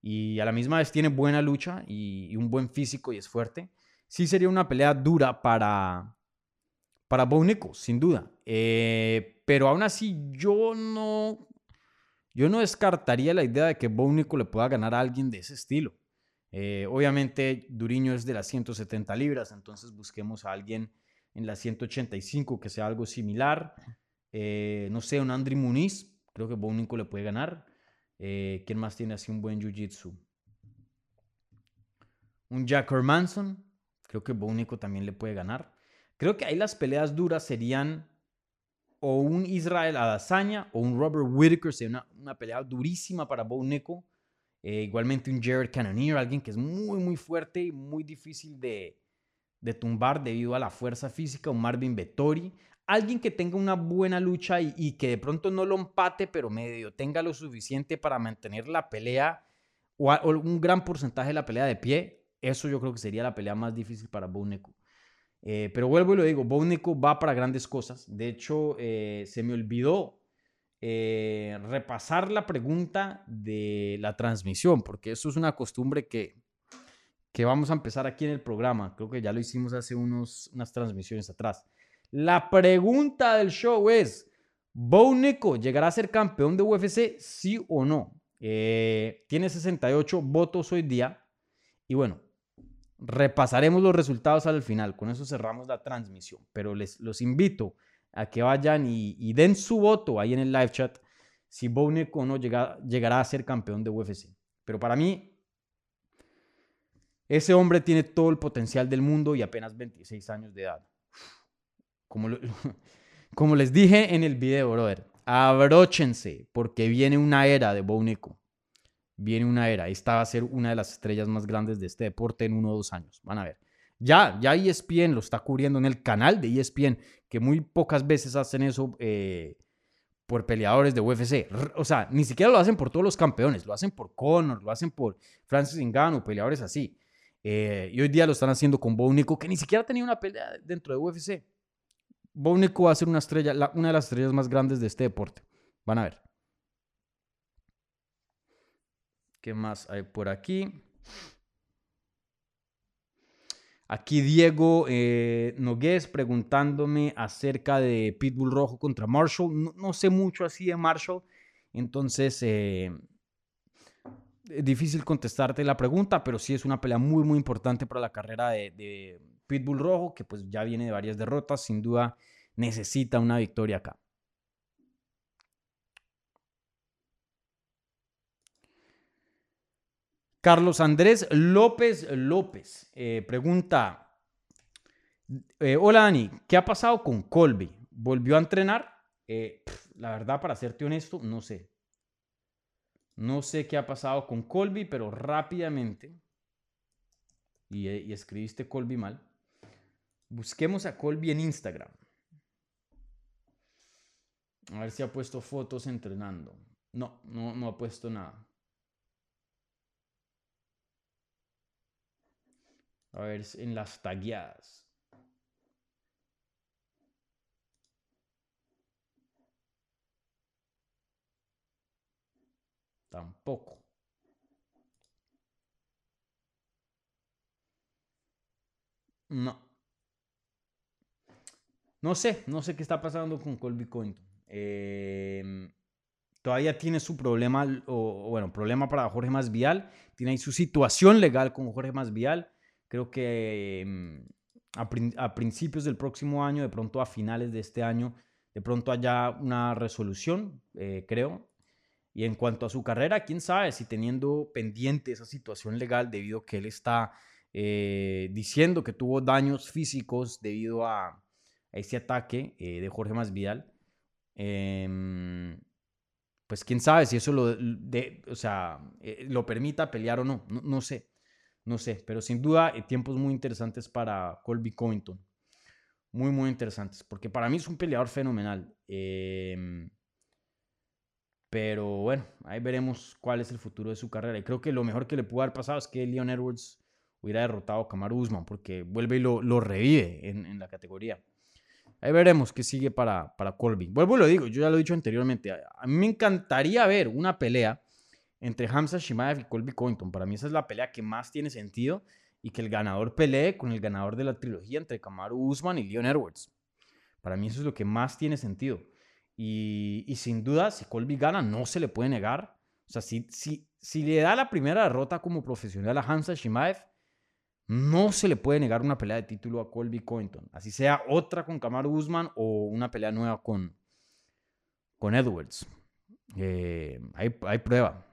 Y a la misma vez tiene buena lucha y, un buen físico y es fuerte. Sí sería una pelea dura para, para Bonico, sin duda. Eh, pero aún así, yo no, yo no descartaría la idea de que Bonico le pueda ganar a alguien de ese estilo. Eh, obviamente, Duriño es de las 170 libras, entonces busquemos a alguien en las 185 que sea algo similar. Eh, no sé, un Andri Muniz Creo que Bonico le puede ganar. Eh, ¿Quién más tiene así un buen jiu-jitsu? Un Jack Manson. Creo que Bonico también le puede ganar. Creo que ahí las peleas duras serían o un Israel Adesanya o un Robert Whittaker. Sería una, pelea durísima para Bo Nico. Eh, igualmente un Jared Cannonier, alguien que es muy, muy fuerte y muy difícil de, de tumbar debido a la fuerza física. Un Marvin Vettori. Alguien que tenga una buena lucha y, y que de pronto no lo empate, pero medio tenga lo suficiente para mantener la pelea o, a- o un gran porcentaje de la pelea de pie. Eso yo creo que sería la pelea más difícil para Bo Nico. Eh, pero vuelvo y lo digo, Bo Nico va para grandes cosas. De hecho, eh, se me olvidó eh, repasar la pregunta de la transmisión, porque eso es una costumbre que, que vamos a empezar aquí en el programa. Creo que ya lo hicimos hace unos, unas transmisiones atrás. La pregunta del show es, ¿Bo Nico llegará a ser campeón de UFC, sí o no? Eh, tiene 68 votos hoy día. Y bueno, repasaremos los resultados al final. Con eso cerramos la transmisión. Pero les los invito a que vayan y, den su voto ahí en el live chat si Bo Nico no llega, llegará a ser campeón de UFC. Pero para mí, ese hombre tiene todo el potencial del mundo y apenas 26 años de edad. Como, les dije en el video, brother, abróchense porque viene una era de Bo Nico. Viene una era. Esta va a ser una de las estrellas más grandes de este deporte en uno o dos años. Van a ver. Ya, ya ESPN lo está cubriendo en el canal de ESPN, que muy pocas veces hacen eso eh, por peleadores de UFC. O sea, ni siquiera lo hacen por todos los campeones, lo hacen por Conor, lo hacen por Francis Ngannou, peleadores así. Eh, y hoy día lo están haciendo con Bo Nico, que ni siquiera tenía una pelea dentro de UFC. Bo Nico va a ser una estrella, la- una de las estrellas más grandes de este deporte. Van a ver. ¿Qué más hay por aquí? Aquí Diego eh, Nogués preguntándome acerca de Pitbull Rojo contra Marshall. No, sé mucho así de Marshall, entonces eh, es difícil contestarte la pregunta, pero sí es una pelea muy, muy importante para la carrera de Pitbull Rojo, que pues ya viene de varias derrotas, sin duda necesita una victoria acá. Carlos Andrés López López eh, pregunta, eh, hola Dani, ¿qué ha pasado con Colby? ¿Volvió a entrenar? Eh, la verdad, para serte honesto, no sé. No sé qué ha pasado con Colby, pero rápidamente, y escribiste Colby mal, busquemos a Colby en Instagram. A ver si ha puesto fotos entrenando. No, no, no ha puesto nada. A ver, en las tagueadas. Tampoco. No. No sé, no sé qué está pasando con Colby Covington. Em, todavía tiene su problema, o, bueno, problema para Jorge Masvial. Tiene ahí su situación legal con Jorge Masvial. Creo que em, a principios del próximo año, de pronto a finales de este año, de pronto haya una resolución, eh, creo. Y en cuanto a su carrera, quién sabe si teniendo pendiente esa situación legal debido a que él está eh, diciendo que tuvo daños físicos debido a, a ese ataque eh, de Jorge Masvidal. em, pues quién sabe si eso lo, o sea, eh, lo permita pelear o no. no. sé, no sé. Pero sin duda, eh, tiempos muy interesantes para Colby Covington. Muy, muy interesantes. Porque para mí es un peleador fenomenal. em, pero bueno, ahí veremos cuál es el futuro de su carrera. Y creo que lo mejor que le pudo haber pasado es que Leon Edwards hubiera derrotado a Kamaru Usman, porque vuelve y lo, revive en la categoría. Ahí veremos qué sigue para, para Colby. Vuelvo y lo digo, yo ya lo he dicho anteriormente. A, mí me encantaría ver una pelea entre Hamza Shimaev y Colby Covington. Para mí esa es la pelea que más tiene sentido y que el ganador pelee con el ganador de la trilogía entre Kamaru Usman y Leon Edwards. Para mí eso es lo que más tiene sentido. Y, y sin duda, si Colby gana, no se le puede negar. O sea, si, si, si le da la primera derrota como profesional a Hamza Shimaev, no se le puede negar una pelea de título a Colby Covington. Así sea otra con Kamaru Usman o una pelea nueva con, con Edwards. Eh, hay, hay prueba.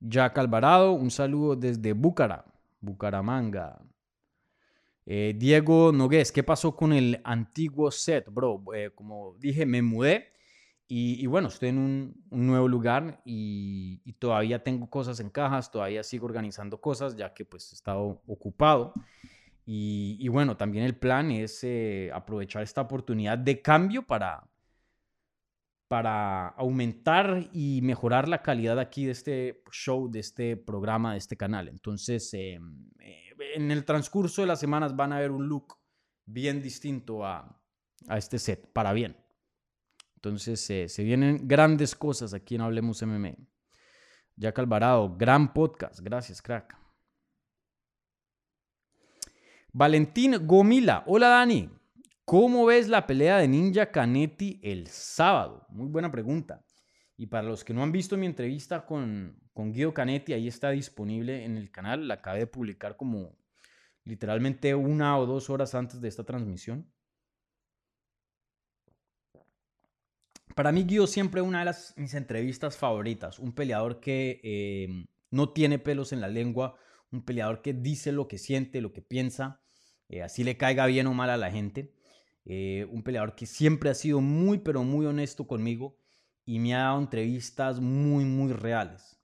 Jack Alvarado, un saludo desde Búcara. Bucaramanga. Eh, Diego Nogués, ¿qué pasó con el antiguo set, bro? Eh, como dije, me mudé y, bueno, estoy en un, nuevo lugar y, todavía tengo cosas en cajas, todavía sigo organizando cosas ya que pues he estado ocupado. Y, bueno, también el plan es eh, aprovechar esta oportunidad de cambio para, para aumentar y mejorar la calidad aquí de este show, de este programa, de este canal. Entonces, em, en el transcurso de las semanas van a ver un look bien distinto a, este set, para bien. Entonces se vienen grandes cosas aquí en Hablemos MMA. Jack Alvarado, gran podcast. Gracias, crack. Valentín Gomila. Hola, Dani. ¿Cómo ves la pelea de Ninja Canetti el sábado? Muy buena pregunta. Y para los que no han visto mi entrevista con, con Guido Canetti, ahí está disponible en el canal. La acabé de publicar como literalmente una o dos horas antes de esta transmisión. Para mí, Guido siempre una de las, mis entrevistas favoritas. Un peleador que em, no tiene pelos en la lengua. Un peleador que dice lo que siente, lo que piensa. Eh, así le caiga bien o mal a la gente. Eh, un peleador que siempre ha sido muy, pero muy honesto conmigo. Y me ha dado entrevistas muy, muy reales.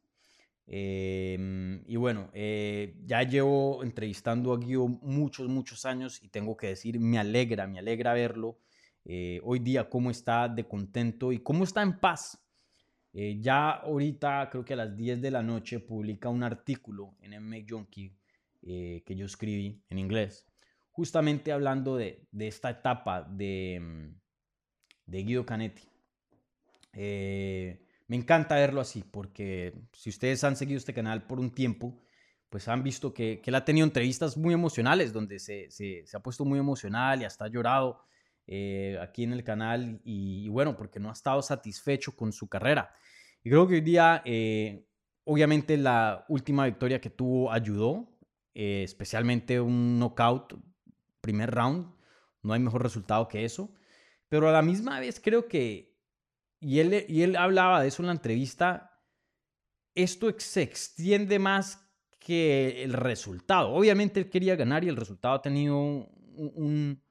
Em, y bueno, eh, ya llevo entrevistando a Guido muchos, muchos años y tengo que decir, me alegra, me alegra verlo eh, hoy día, cómo está de contento y cómo está en paz. Eh, ya ahorita, creo que a las 10 de la noche, publica un artículo en MMA Junkie que yo escribí en inglés, justamente hablando de, de esta etapa de, mm, de Guido Canetti. Eh, me encanta verlo así, porque si ustedes han seguido este canal por un tiempo, pues han visto que, él ha tenido entrevistas muy emocionales, donde se, ha puesto muy emocional y hasta ha llorado eh, aquí en el canal, y, bueno, porque no ha estado satisfecho con su carrera. Y creo que hoy día, eh, obviamente la última victoria que tuvo ayudó, eh, especialmente un knockout, primer round, no hay mejor resultado que eso, pero a la misma vez creo que y él, y él hablaba de eso en la entrevista, esto se extiende más que el resultado. Obviamente él quería ganar y el resultado ha tenido un, un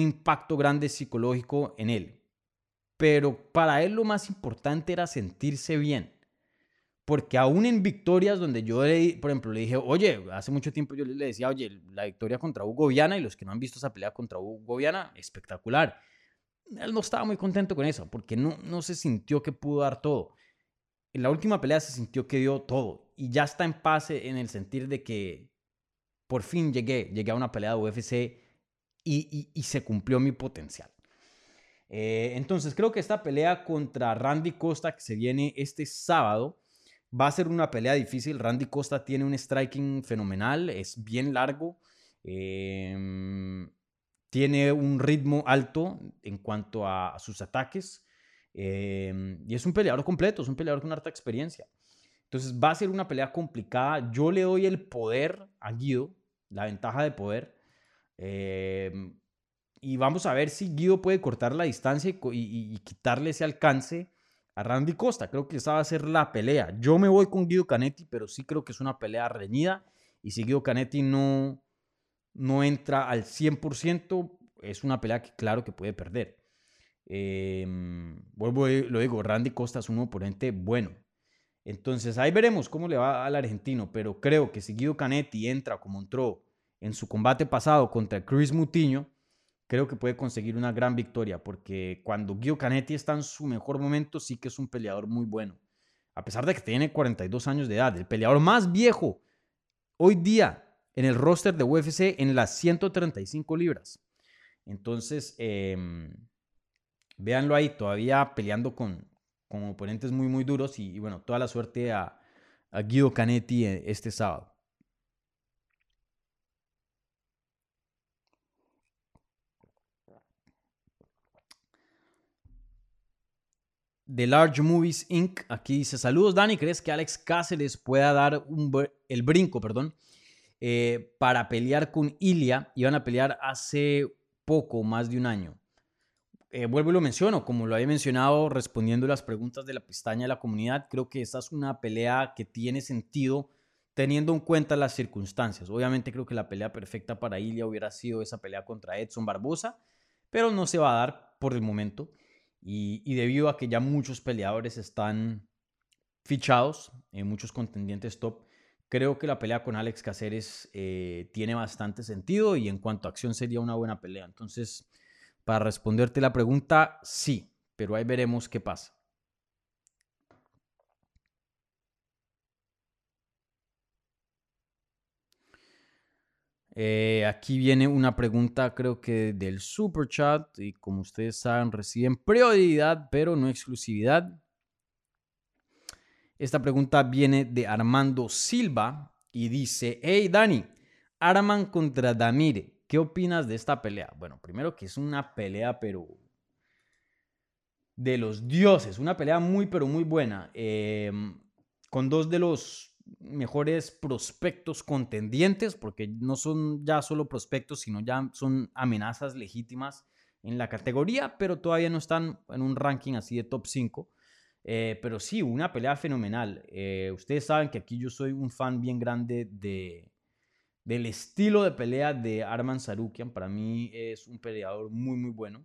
impacto grande psicológico en él. Pero para él lo más importante era sentirse bien. Porque aún en victorias donde yo, por ejemplo, le dije, oye, hace mucho tiempo yo le decía, oye, la victoria contra Hugo Viana y los que no han visto esa pelea contra Hugo Viana, espectacular él no estaba muy contento con eso, porque no, no se sintió que pudo dar todo. En la última pelea se sintió que dio todo y ya está en paz en el sentir de que por fin llegué, llegué a una pelea de UFC y, se cumplió mi potencial. Eh, entonces creo que esta pelea contra Randy Costa que se viene este sábado va a ser una pelea difícil. Randy Costa tiene un striking fenomenal, es bien largo. Eh, tiene un ritmo alto en cuanto a, sus ataques em, y es un peleador completo, es un peleador con harta experiencia. Entonces va a ser una pelea complicada. Yo le doy el poder a Guido, la ventaja de poder. Em, y vamos a ver si Guido puede cortar la distancia y, quitarle ese alcance a Randy Costa. Creo que esa va a ser la pelea. Yo me voy con Guido Canetti, pero sí creo que es una pelea reñida. Y si Guido Canetti no, no entra al 100%, es una pelea que claro que puede perder. Em, vuelvo, lo digo, Randy Costa es un oponente bueno. Entonces ahí veremos cómo le va al argentino, pero creo que si Guido Canetti entra como entró en su combate pasado contra Chris Mutiño, creo que puede conseguir una gran victoria, porque cuando Guido Canetti está en su mejor momento, sí que es un peleador muy bueno. A pesar de que tiene 42 años de edad, el peleador más viejo hoy día en el roster de UFC en las 135 libras. Entonces, eh, véanlo ahí, todavía peleando con, con oponentes muy, muy duros y, bueno, toda la suerte a, a Guido Canetti eh, este sábado. The Large Movies Inc. Aquí dice, saludos Dani, ¿crees que Alex Cáceres pueda dar un, el brinco, perdón, eh, para pelear con Ilia. Iban a pelear hace poco, más de un año. Eh, vuelvo y lo menciono, como lo había mencionado respondiendo las preguntas de la pestaña de la comunidad, creo que esta es una pelea que tiene sentido teniendo en cuenta las circunstancias. Obviamente creo que la pelea perfecta para Ilya hubiera sido esa pelea contra Edson Barbosa, pero no se va a dar por el momento. Y, debido a que ya muchos peleadores están fichados en muchos contendientes top, creo que la pelea con Alex Caceres eh, tiene bastante sentido y en cuanto a acción sería una buena pelea. Entonces, para responderte la pregunta, sí, pero ahí veremos qué pasa. Eh, aquí viene una pregunta, creo que del super chat. Y como ustedes saben, reciben prioridad, pero no exclusividad. Esta pregunta viene de Armando Silva y dice: Hey Dani, Arman contra Damire, ¿qué opinas de esta pelea? Bueno, primero que es una pelea, pero de los dioses, una pelea muy, pero muy buena, em, con dos de los mejores prospectos contendientes, porque no son ya solo prospectos, sino ya son amenazas legítimas en la categoría, pero todavía no están en un ranking así de top 5. Eh, pero sí, una pelea fenomenal. Eh, ustedes saben que aquí yo soy un fan bien grande de, del estilo de pelea de Arman Sarukian. Para mí es un peleador muy, muy bueno.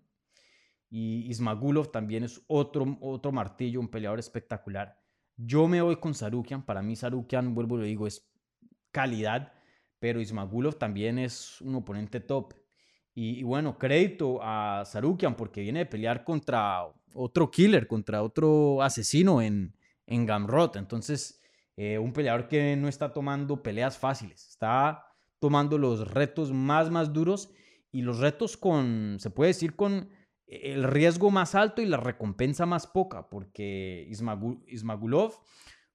Y Ismagulov también es otro, otro martillo, un peleador espectacular. Yo me voy con Sarukian. Para mí Sarukian, vuelvo y lo digo, es calidad. Pero Ismagulov también es un oponente top. Y, bueno, crédito a Sarukian porque viene de pelear contra otro killer, contra otro asesino en, en Gamrot. Entonces, eh, un peleador que no está tomando peleas fáciles, está tomando los retos más, más duros y los retos con, se puede decir, con el riesgo más alto y la recompensa más poca, porque Ismagulov,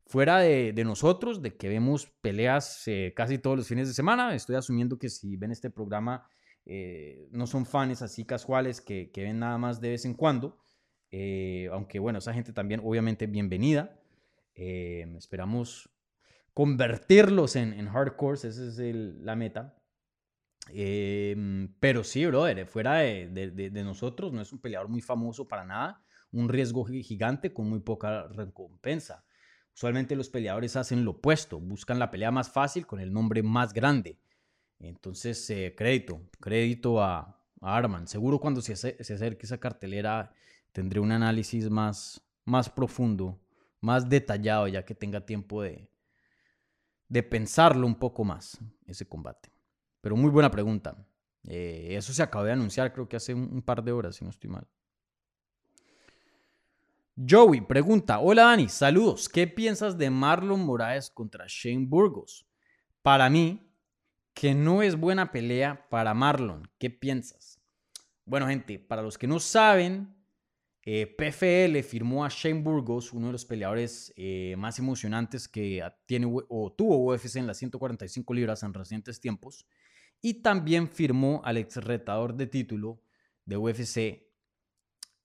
fuera de, nosotros, de que vemos peleas eh, casi todos los fines de semana, estoy asumiendo que si ven este programa eh, no son fans así casuales que, que ven nada más de vez en cuando, eh, aunque bueno, esa gente también obviamente bienvenida. Esperamos convertirlos en, en hardcore, esa es la meta. Em, pero sí, brother, fuera de, nosotros, no es un peleador muy famoso para nada, un riesgo gigante con muy poca recompensa. Usualmente los peleadores hacen lo opuesto, buscan la pelea más fácil con el nombre más grande. Entonces, eh, crédito, crédito a, a, Arman. Seguro cuando se, se acerque esa cartelera tendré un análisis más, más profundo, más detallado, ya que tenga tiempo de, de pensarlo un poco más, ese combate. Pero muy buena pregunta. Eh, eso se acabó de anunciar, creo que hace un, par de horas, si no estoy mal. Joey pregunta, hola Dani, saludos, ¿qué piensas de Marlon Moraes contra Shane Burgos? Para mí, que no es buena pelea para Marlon, ¿qué piensas? Bueno gente, para los que no saben, eh, PFL firmó a Shane Burgos, uno de los peleadores eh, más emocionantes que tiene o tuvo UFC en las 145 libras en recientes tiempos. Y también firmó al ex retador de título de UFC,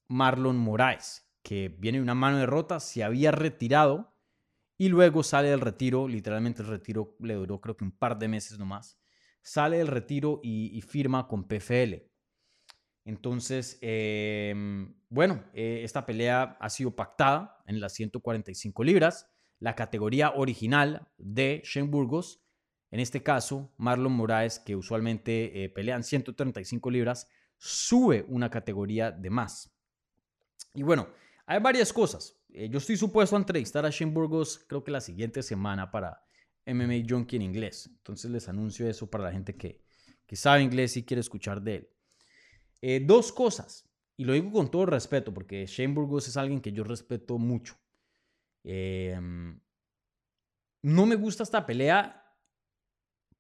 Marlon Moraes, que viene de una mano de rota, se había retirado y luego sale del retiro. Literalmente el retiro le duró creo que un par de meses nomás. Sale del retiro y firma con PFL. Entonces, em, bueno, eh, esta pelea ha sido pactada en las 145 libras. La categoría original de Shane Burgos, en este caso, Marlon Moraes, que usualmente eh, pelean 135 libras, sube una categoría de más. Y bueno, hay varias cosas. Eh, yo estoy supuesto a entrevistar a Shane Burgos, creo que la siguiente semana para MMA Junkie en inglés. Entonces les anuncio eso para la gente que, que sabe inglés y quiere escuchar de él. Eh, dos cosas, y lo digo con todo respeto, porque Shane Burgos es alguien que yo respeto mucho. Em, no me gusta esta pelea.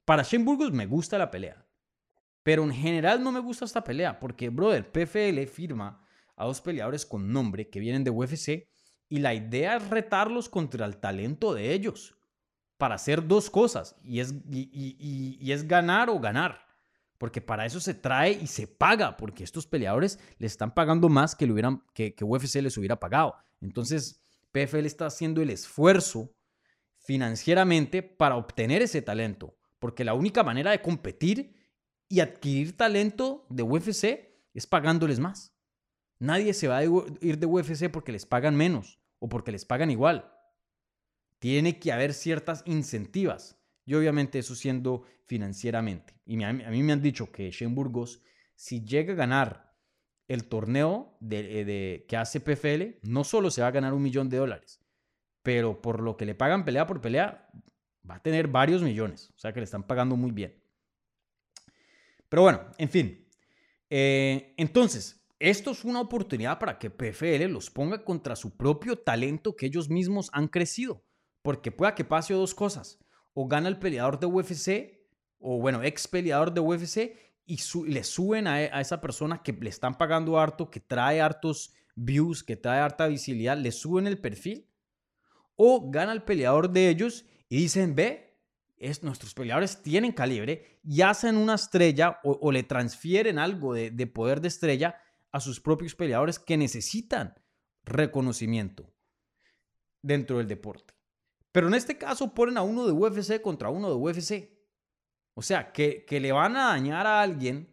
Para Shane Burgos me gusta la pelea. Pero en general no me gusta esta pelea, porque, brother, PFL firma a dos peleadores con nombre que vienen de UFC y la idea es retarlos contra el talento de ellos para hacer dos cosas y es, y es ganar o ganar porque para eso se trae y se paga, porque estos peleadores le están pagando más que, le hubieran, que, que UFC les hubiera pagado. Entonces, PFL está haciendo el esfuerzo financieramente para obtener ese talento, porque la única manera de competir y adquirir talento de UFC es pagándoles más. Nadie se va a ir de UFC porque les pagan menos o porque les pagan igual. Tiene que haber ciertas incentivas. Y obviamente eso siendo financieramente. Y a mí me han dicho que Shane Burgos, si llega a ganar el torneo de, de, que hace PFL, no solo se va a ganar un millón de dólares, pero por lo que le pagan pelea por pelea, va a tener varios millones. O sea que le están pagando muy bien. Pero bueno, en fin. Eh, entonces, esto es una oportunidad para que PFL los ponga contra su propio talento que ellos mismos han crecido. Porque pueda que pase dos cosas. O gana el peleador de UFC, o bueno, ex peleador de UFC, y le suben a, a, esa persona que le están pagando harto, que trae hartos views, que trae harta visibilidad, le suben el perfil. O gana el peleador de ellos y dicen, ve, es, nuestros peleadores tienen calibre y hacen una estrella o, le transfieren algo de, de poder de estrella a sus propios peleadores que necesitan reconocimiento dentro del deporte. Pero en este caso ponen a uno de UFC contra uno de UFC. O sea, que, le van a dañar a alguien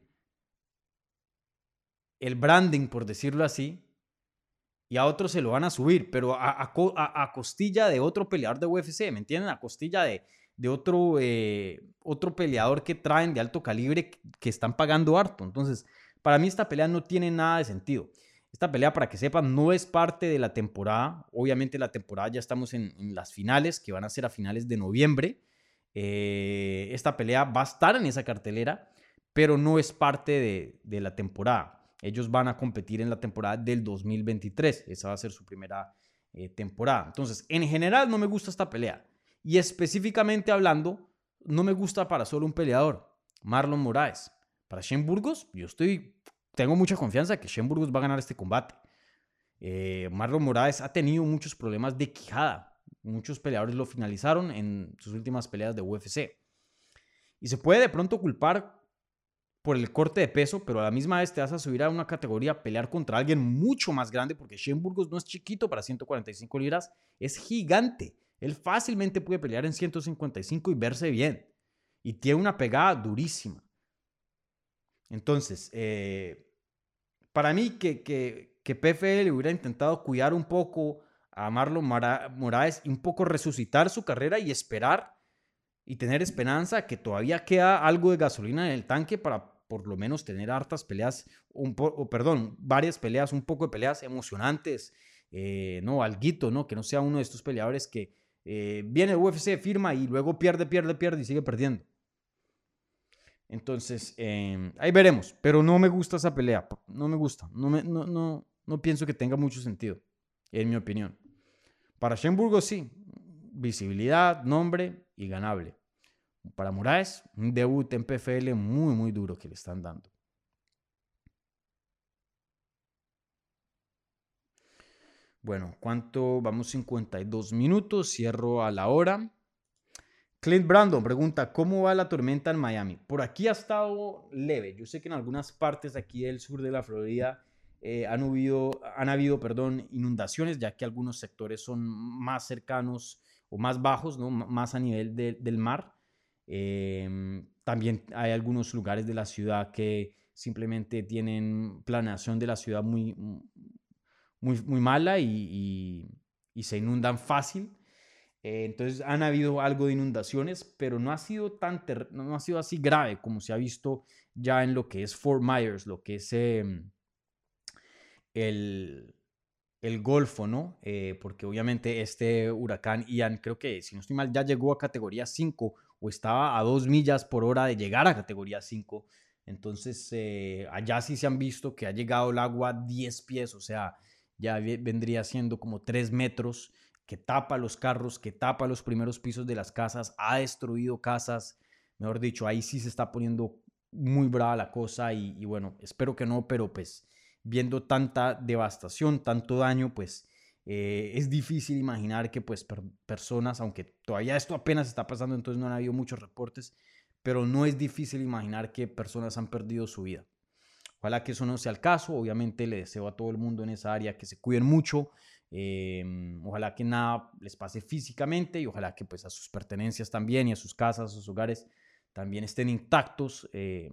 el branding, por decirlo así, y a otro se lo van a subir, pero a, costilla de otro peleador de UFC, ¿me entienden? A costilla de, de otro, eh, otro peleador que traen de alto calibre que están pagando harto. Entonces, para mí esta pelea no tiene nada de sentido. Esta pelea, para que sepan, no es parte de la temporada. Obviamente la temporada ya estamos en, las finales, que van a ser a finales de noviembre. Eh, esta pelea va a estar en esa cartelera, pero no es parte de, la temporada. Ellos van a competir en la temporada del 2023. Esa va a ser su primera eh, temporada. Entonces, en general no me gusta esta pelea. Y específicamente hablando, no me gusta para solo un peleador, Marlon Moraes. Para Shen Burgos, yo estoy, tengo mucha confianza que Shen Burgos va a ganar este combate. Eh, Marlon Moraes ha tenido muchos problemas de quijada. Muchos peleadores lo finalizaron en sus últimas peleas de UFC. Y se puede de pronto culpar por el corte de peso, pero a la misma vez te vas a subir a una categoría pelear contra alguien mucho más grande, porque Shen Burgos no es chiquito para 145 libras, es gigante. Él fácilmente puede pelear en 155 y verse bien. Y tiene una pegada durísima. Entonces, eh, para mí que, que, que, PFL hubiera intentado cuidar un poco a Marlon Moraes y un poco resucitar su carrera y esperar y tener esperanza que todavía queda algo de gasolina en el tanque para por lo menos tener hartas peleas, un o perdón, varias peleas, un poco de peleas emocionantes, eh, no, alguito, ¿no? Que no sea uno de estos peleadores que eh, viene el UFC, firma y luego pierde, pierde, pierde y sigue perdiendo. Entonces, em, ahí veremos. Pero no me gusta esa pelea. No me gusta. No, me, no, no, no pienso que tenga mucho sentido, en mi opinión. Para Schemburgo sí. Visibilidad, nombre y ganable. Para Moraes, un debut en PFL muy, muy duro que le están dando. Bueno, ¿cuánto? Vamos 52 minutos, cierro a la hora. Clint Brandon pregunta, ¿cómo va la tormenta en Miami? Por aquí ha estado leve. Yo sé que en algunas partes aquí del sur de la Florida eh, han, habido, han habido perdón, inundaciones, ya que algunos sectores son más cercanos o más bajos, ¿no? más a nivel del mar. Em, también hay algunos lugares de la ciudad que simplemente tienen planeación de la ciudad muy, muy, muy mala y se inundan fácil. Eh, entonces han habido algo de inundaciones, pero no ha sido tan no ha sido así grave como se ha visto ya en lo que es Fort Myers, lo que es em, el, el Golfo, ¿no? Eh, porque obviamente este huracán Ian, creo que si no estoy mal, ya llegó a categoría 5 o estaba a 2 millas por hora de llegar a categoría 5. Entonces, eh, allá sí se han visto que ha llegado el agua 10 pies, o sea, ya vendría siendo como 3 metros que tapa los carros, que tapa los primeros pisos de las casas, ha destruido casas, mejor dicho, ahí sí se está poniendo muy brava la cosa y, bueno, espero que no, pero pues viendo tanta devastación, tanto daño, pues eh, es difícil imaginar que pues personas, aunque todavía esto apenas está pasando, entonces no han habido muchos reportes, pero no es difícil imaginar que personas han perdido su vida. Ojalá que eso no sea el caso, obviamente le deseo a todo el mundo en esa área que se cuiden mucho, Em, ojalá que nada les pase físicamente y ojalá que pues a sus pertenencias también y a sus casas, sus hogares también estén intactos em,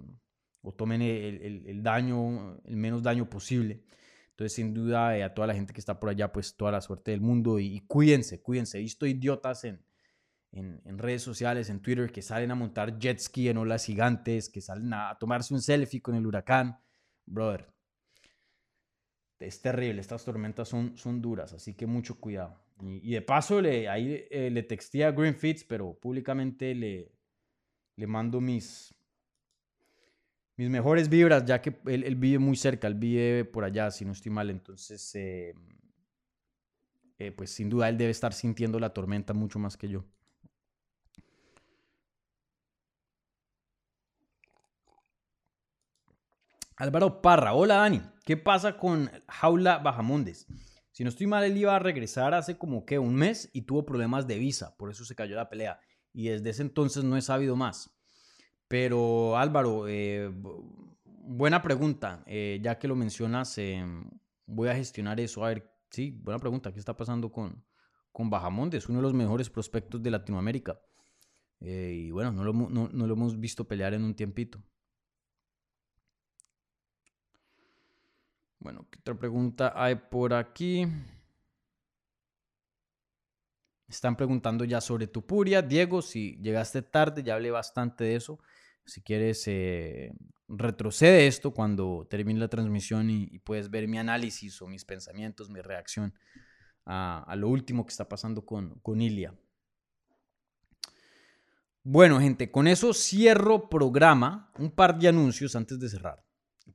o tomen el, daño, el menos daño posible. Entonces, sin duda, eh, a toda la gente que está por allá, pues toda la suerte del mundo y, cuídense, cuídense. He visto idiotas en, en, redes sociales, en Twitter, que salen a montar jet ski en olas gigantes, que salen a, tomarse un selfie con el huracán. Brother, es terrible, estas tormentas son, son duras, así que mucho cuidado. Y, de paso, le, ahí eh, le texté a Greenfits, pero públicamente le, le mando mis, mis mejores vibras, ya que él, vive muy cerca, él vive por allá, si no estoy mal. Entonces, eh, eh, pues sin duda él debe estar sintiendo la tormenta mucho más que yo. Álvaro Parra, hola Dani, ¿qué pasa con Jaula Bajamondes? Si no estoy mal, él iba a regresar hace como que un mes y tuvo problemas de visa, por eso se cayó la pelea. Y desde ese entonces no he sabido más. Pero Álvaro, eh, buena pregunta. Eh, ya que lo mencionas, em, voy a gestionar eso. A ver, sí, buena pregunta. ¿Qué está pasando con, con Bajamontes? Uno de los mejores prospectos de Latinoamérica. Eh, y bueno, no lo, no lo hemos visto pelear en un tiempito. Bueno, ¿qué otra pregunta hay por aquí? Están preguntando ya sobre Tupuria. Diego, si llegaste tarde, ya hablé bastante de eso. Si quieres, eh, retrocede esto cuando termine la transmisión y, puedes ver mi análisis o mis pensamientos, mi reacción a, lo último que está pasando con, con Ilia. Bueno, gente, con eso cierro programa. Un par de anuncios antes de cerrar.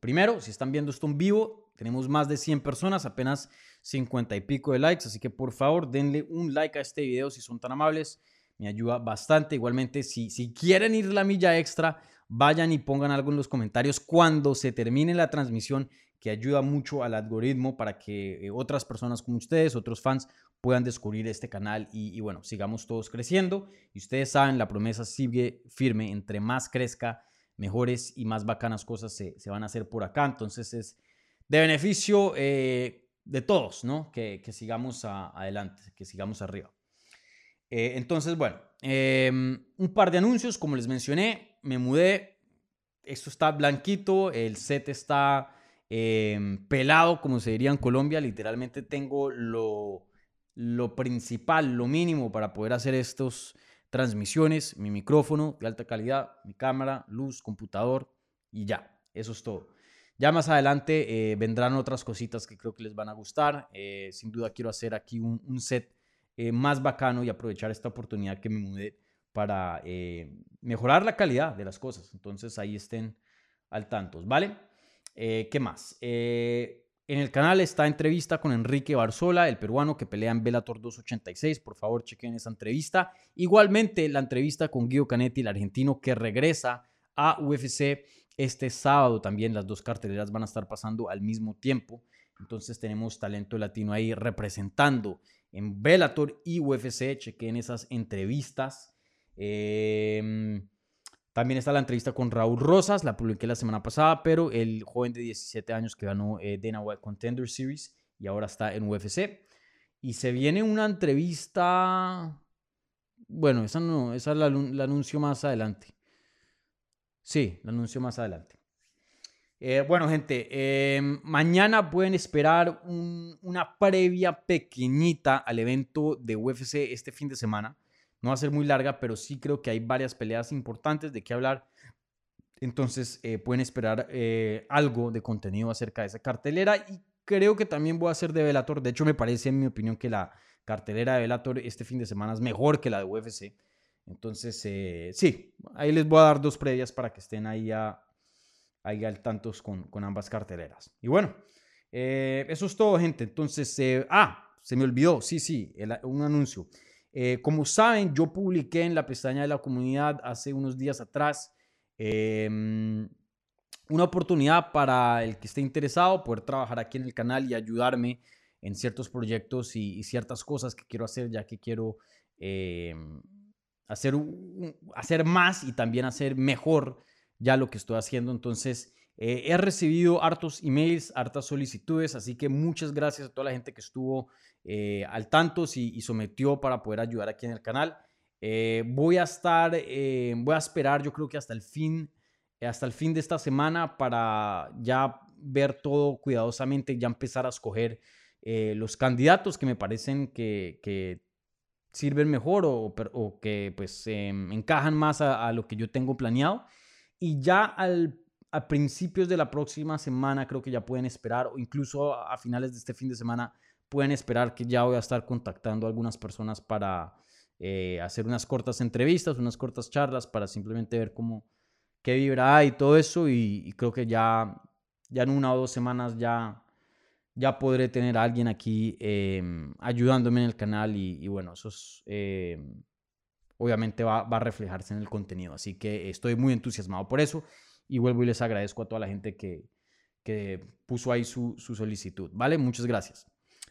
Primero, si están viendo esto en vivo, tenemos más de 100 personas, apenas 50 y pico de likes, así que por favor denle un like a este video si son tan amables me ayuda bastante. Igualmente, si, si quieren ir la milla extra, vayan y pongan algo en los comentarios cuando se termine la transmisión, que ayuda mucho al algoritmo para que eh, otras personas como ustedes, otros fans, puedan descubrir este canal y, bueno, sigamos todos creciendo. Y ustedes saben, la promesa sigue firme, entre más crezca, mejores y más bacanas cosas se, van a hacer por acá. Entonces es de beneficio eh, de todos, ¿no? Que, sigamos adelante, que sigamos arriba. Eh, entonces, bueno, em, un par de anuncios, como les mencioné, me mudé, esto está blanquito, el set está em, pelado, como se diría en Colombia, literalmente tengo lo, lo principal, lo mínimo para poder hacer estas transmisiones, mi micrófono de alta calidad, mi cámara, luz, computador y ya, eso es todo. Ya más adelante eh, vendrán otras cositas que creo que les van a gustar. Eh, sin duda quiero hacer aquí un set eh, más bacano y aprovechar esta oportunidad que me mudé para eh, mejorar la calidad de las cosas. Entonces ahí estén al tanto, ¿vale? Eh, ¿Qué más? en el canal está entrevista con Enrique Barzola, el peruano que pelea en Bellator 286. Por favor, chequen esa entrevista. Igualmente, la entrevista con Guido Canetti, el argentino que regresa a UFC este sábado. También las dos carteleras van a estar pasando al mismo tiempo. Entonces tenemos talento latino ahí representando en Bellator y UFC. Chequen esas entrevistas. Em, también está la entrevista con Raúl Rosas, la publiqué la semana pasada, pero el joven de 17 años que ganó eh, Dana White Contender Series y ahora está en UFC. Y se viene una entrevista. Bueno, esa no, esa la, la anuncio más adelante. Sí, la anuncio más adelante. Eh, bueno, gente, em, mañana pueden esperar una previa pequeñita al evento de UFC este fin de semana. No va a ser muy larga, pero sí creo que hay varias peleas importantes de qué hablar. Entonces eh, pueden esperar eh, algo de contenido acerca de esa cartelera y creo que también voy a hacer de Velator. De hecho, me parece, en mi opinión, que la cartelera de Velator este fin de semana es mejor que la de UFC. Entonces, sí, ahí les voy a dar dos previas para que estén ahí a, hay al tantos con, con ambas carteleras. Y bueno, eh, eso es todo, gente. Entonces, eh, ah, se me olvidó, sí, sí, un anuncio. Eh, como saben, yo publiqué en la pestaña de la comunidad hace unos días atrás em, una oportunidad para el que esté interesado poder trabajar aquí en el canal y ayudarme en ciertos proyectos y, ciertas cosas que quiero hacer, ya que quiero em, hacer, hacer más y también hacer mejor ya lo que estoy haciendo. Entonces, eh, he recibido hartos emails, hartas solicitudes, así que muchas gracias a toda la gente que estuvo eh, al tanto y, sometió para poder ayudar aquí en el canal. Eh, voy a estar, voy a esperar, yo creo que hasta el fin, hasta el fin de esta semana para ya ver todo cuidadosamente, ya empezar a escoger los candidatos que me parecen que, sirven mejor o, que pues em, encajan más a, lo que yo tengo planeado. Y ya al, a principios de la próxima semana creo que ya pueden esperar o incluso a, finales de este fin de semana pueden esperar que ya voy a estar contactando a algunas personas para eh, hacer unas cortas entrevistas, unas cortas charlas para simplemente ver cómo, qué vibra y todo eso. Y, creo que ya, ya en una o dos semanas ya, ya podré tener a alguien aquí em, ayudándome en el canal. Y, bueno, eso em, obviamente va, va, a reflejarse en el contenido. Así que estoy muy entusiasmado por eso. Y vuelvo y les agradezco a toda la gente que, que puso ahí su, su solicitud. ¿Vale? Muchas gracias.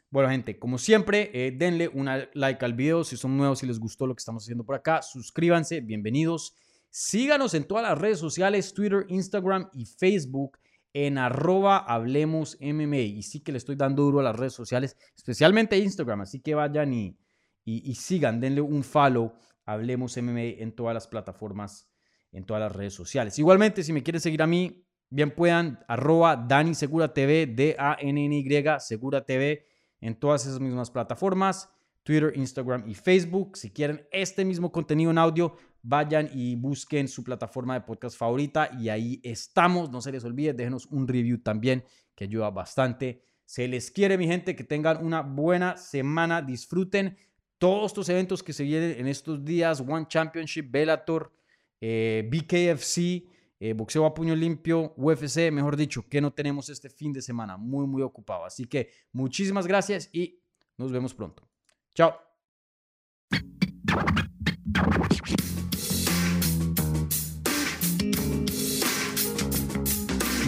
Bueno, gente, como siempre, eh, denle una like al video si son nuevos, si les gustó lo que estamos haciendo por acá. Suscríbanse, bienvenidos. Síganos en todas las redes sociales, Twitter, Instagram y Facebook en arroba hablemos MMA. Y sí que le estoy dando duro a las redes sociales, especialmente Instagram. Así que vayan y, y, sigan, denle un follow, hablemos MMA en todas las plataformas, en todas las redes sociales. Igualmente, si me quieren seguir a mí, bien puedan, arroba Dani Segura TV, D-A-N-N-Y, Segura TV, en todas esas mismas plataformas. Twitter, Instagram y Facebook. Si quieren este mismo contenido en audio, vayan y busquen su plataforma de podcast favorita y ahí estamos. No se les olvide, déjenos un review también que ayuda bastante. Se les quiere, mi gente, que tengan una buena semana. Disfruten todos estos eventos que se vienen en estos días. One Championship, Bellator, eh, BKFC, eh, boxeo a puño limpio, UFC, mejor dicho, que no tenemos este fin de semana. Muy, muy ocupado. Así que muchísimas gracias y nos vemos pronto. Chao.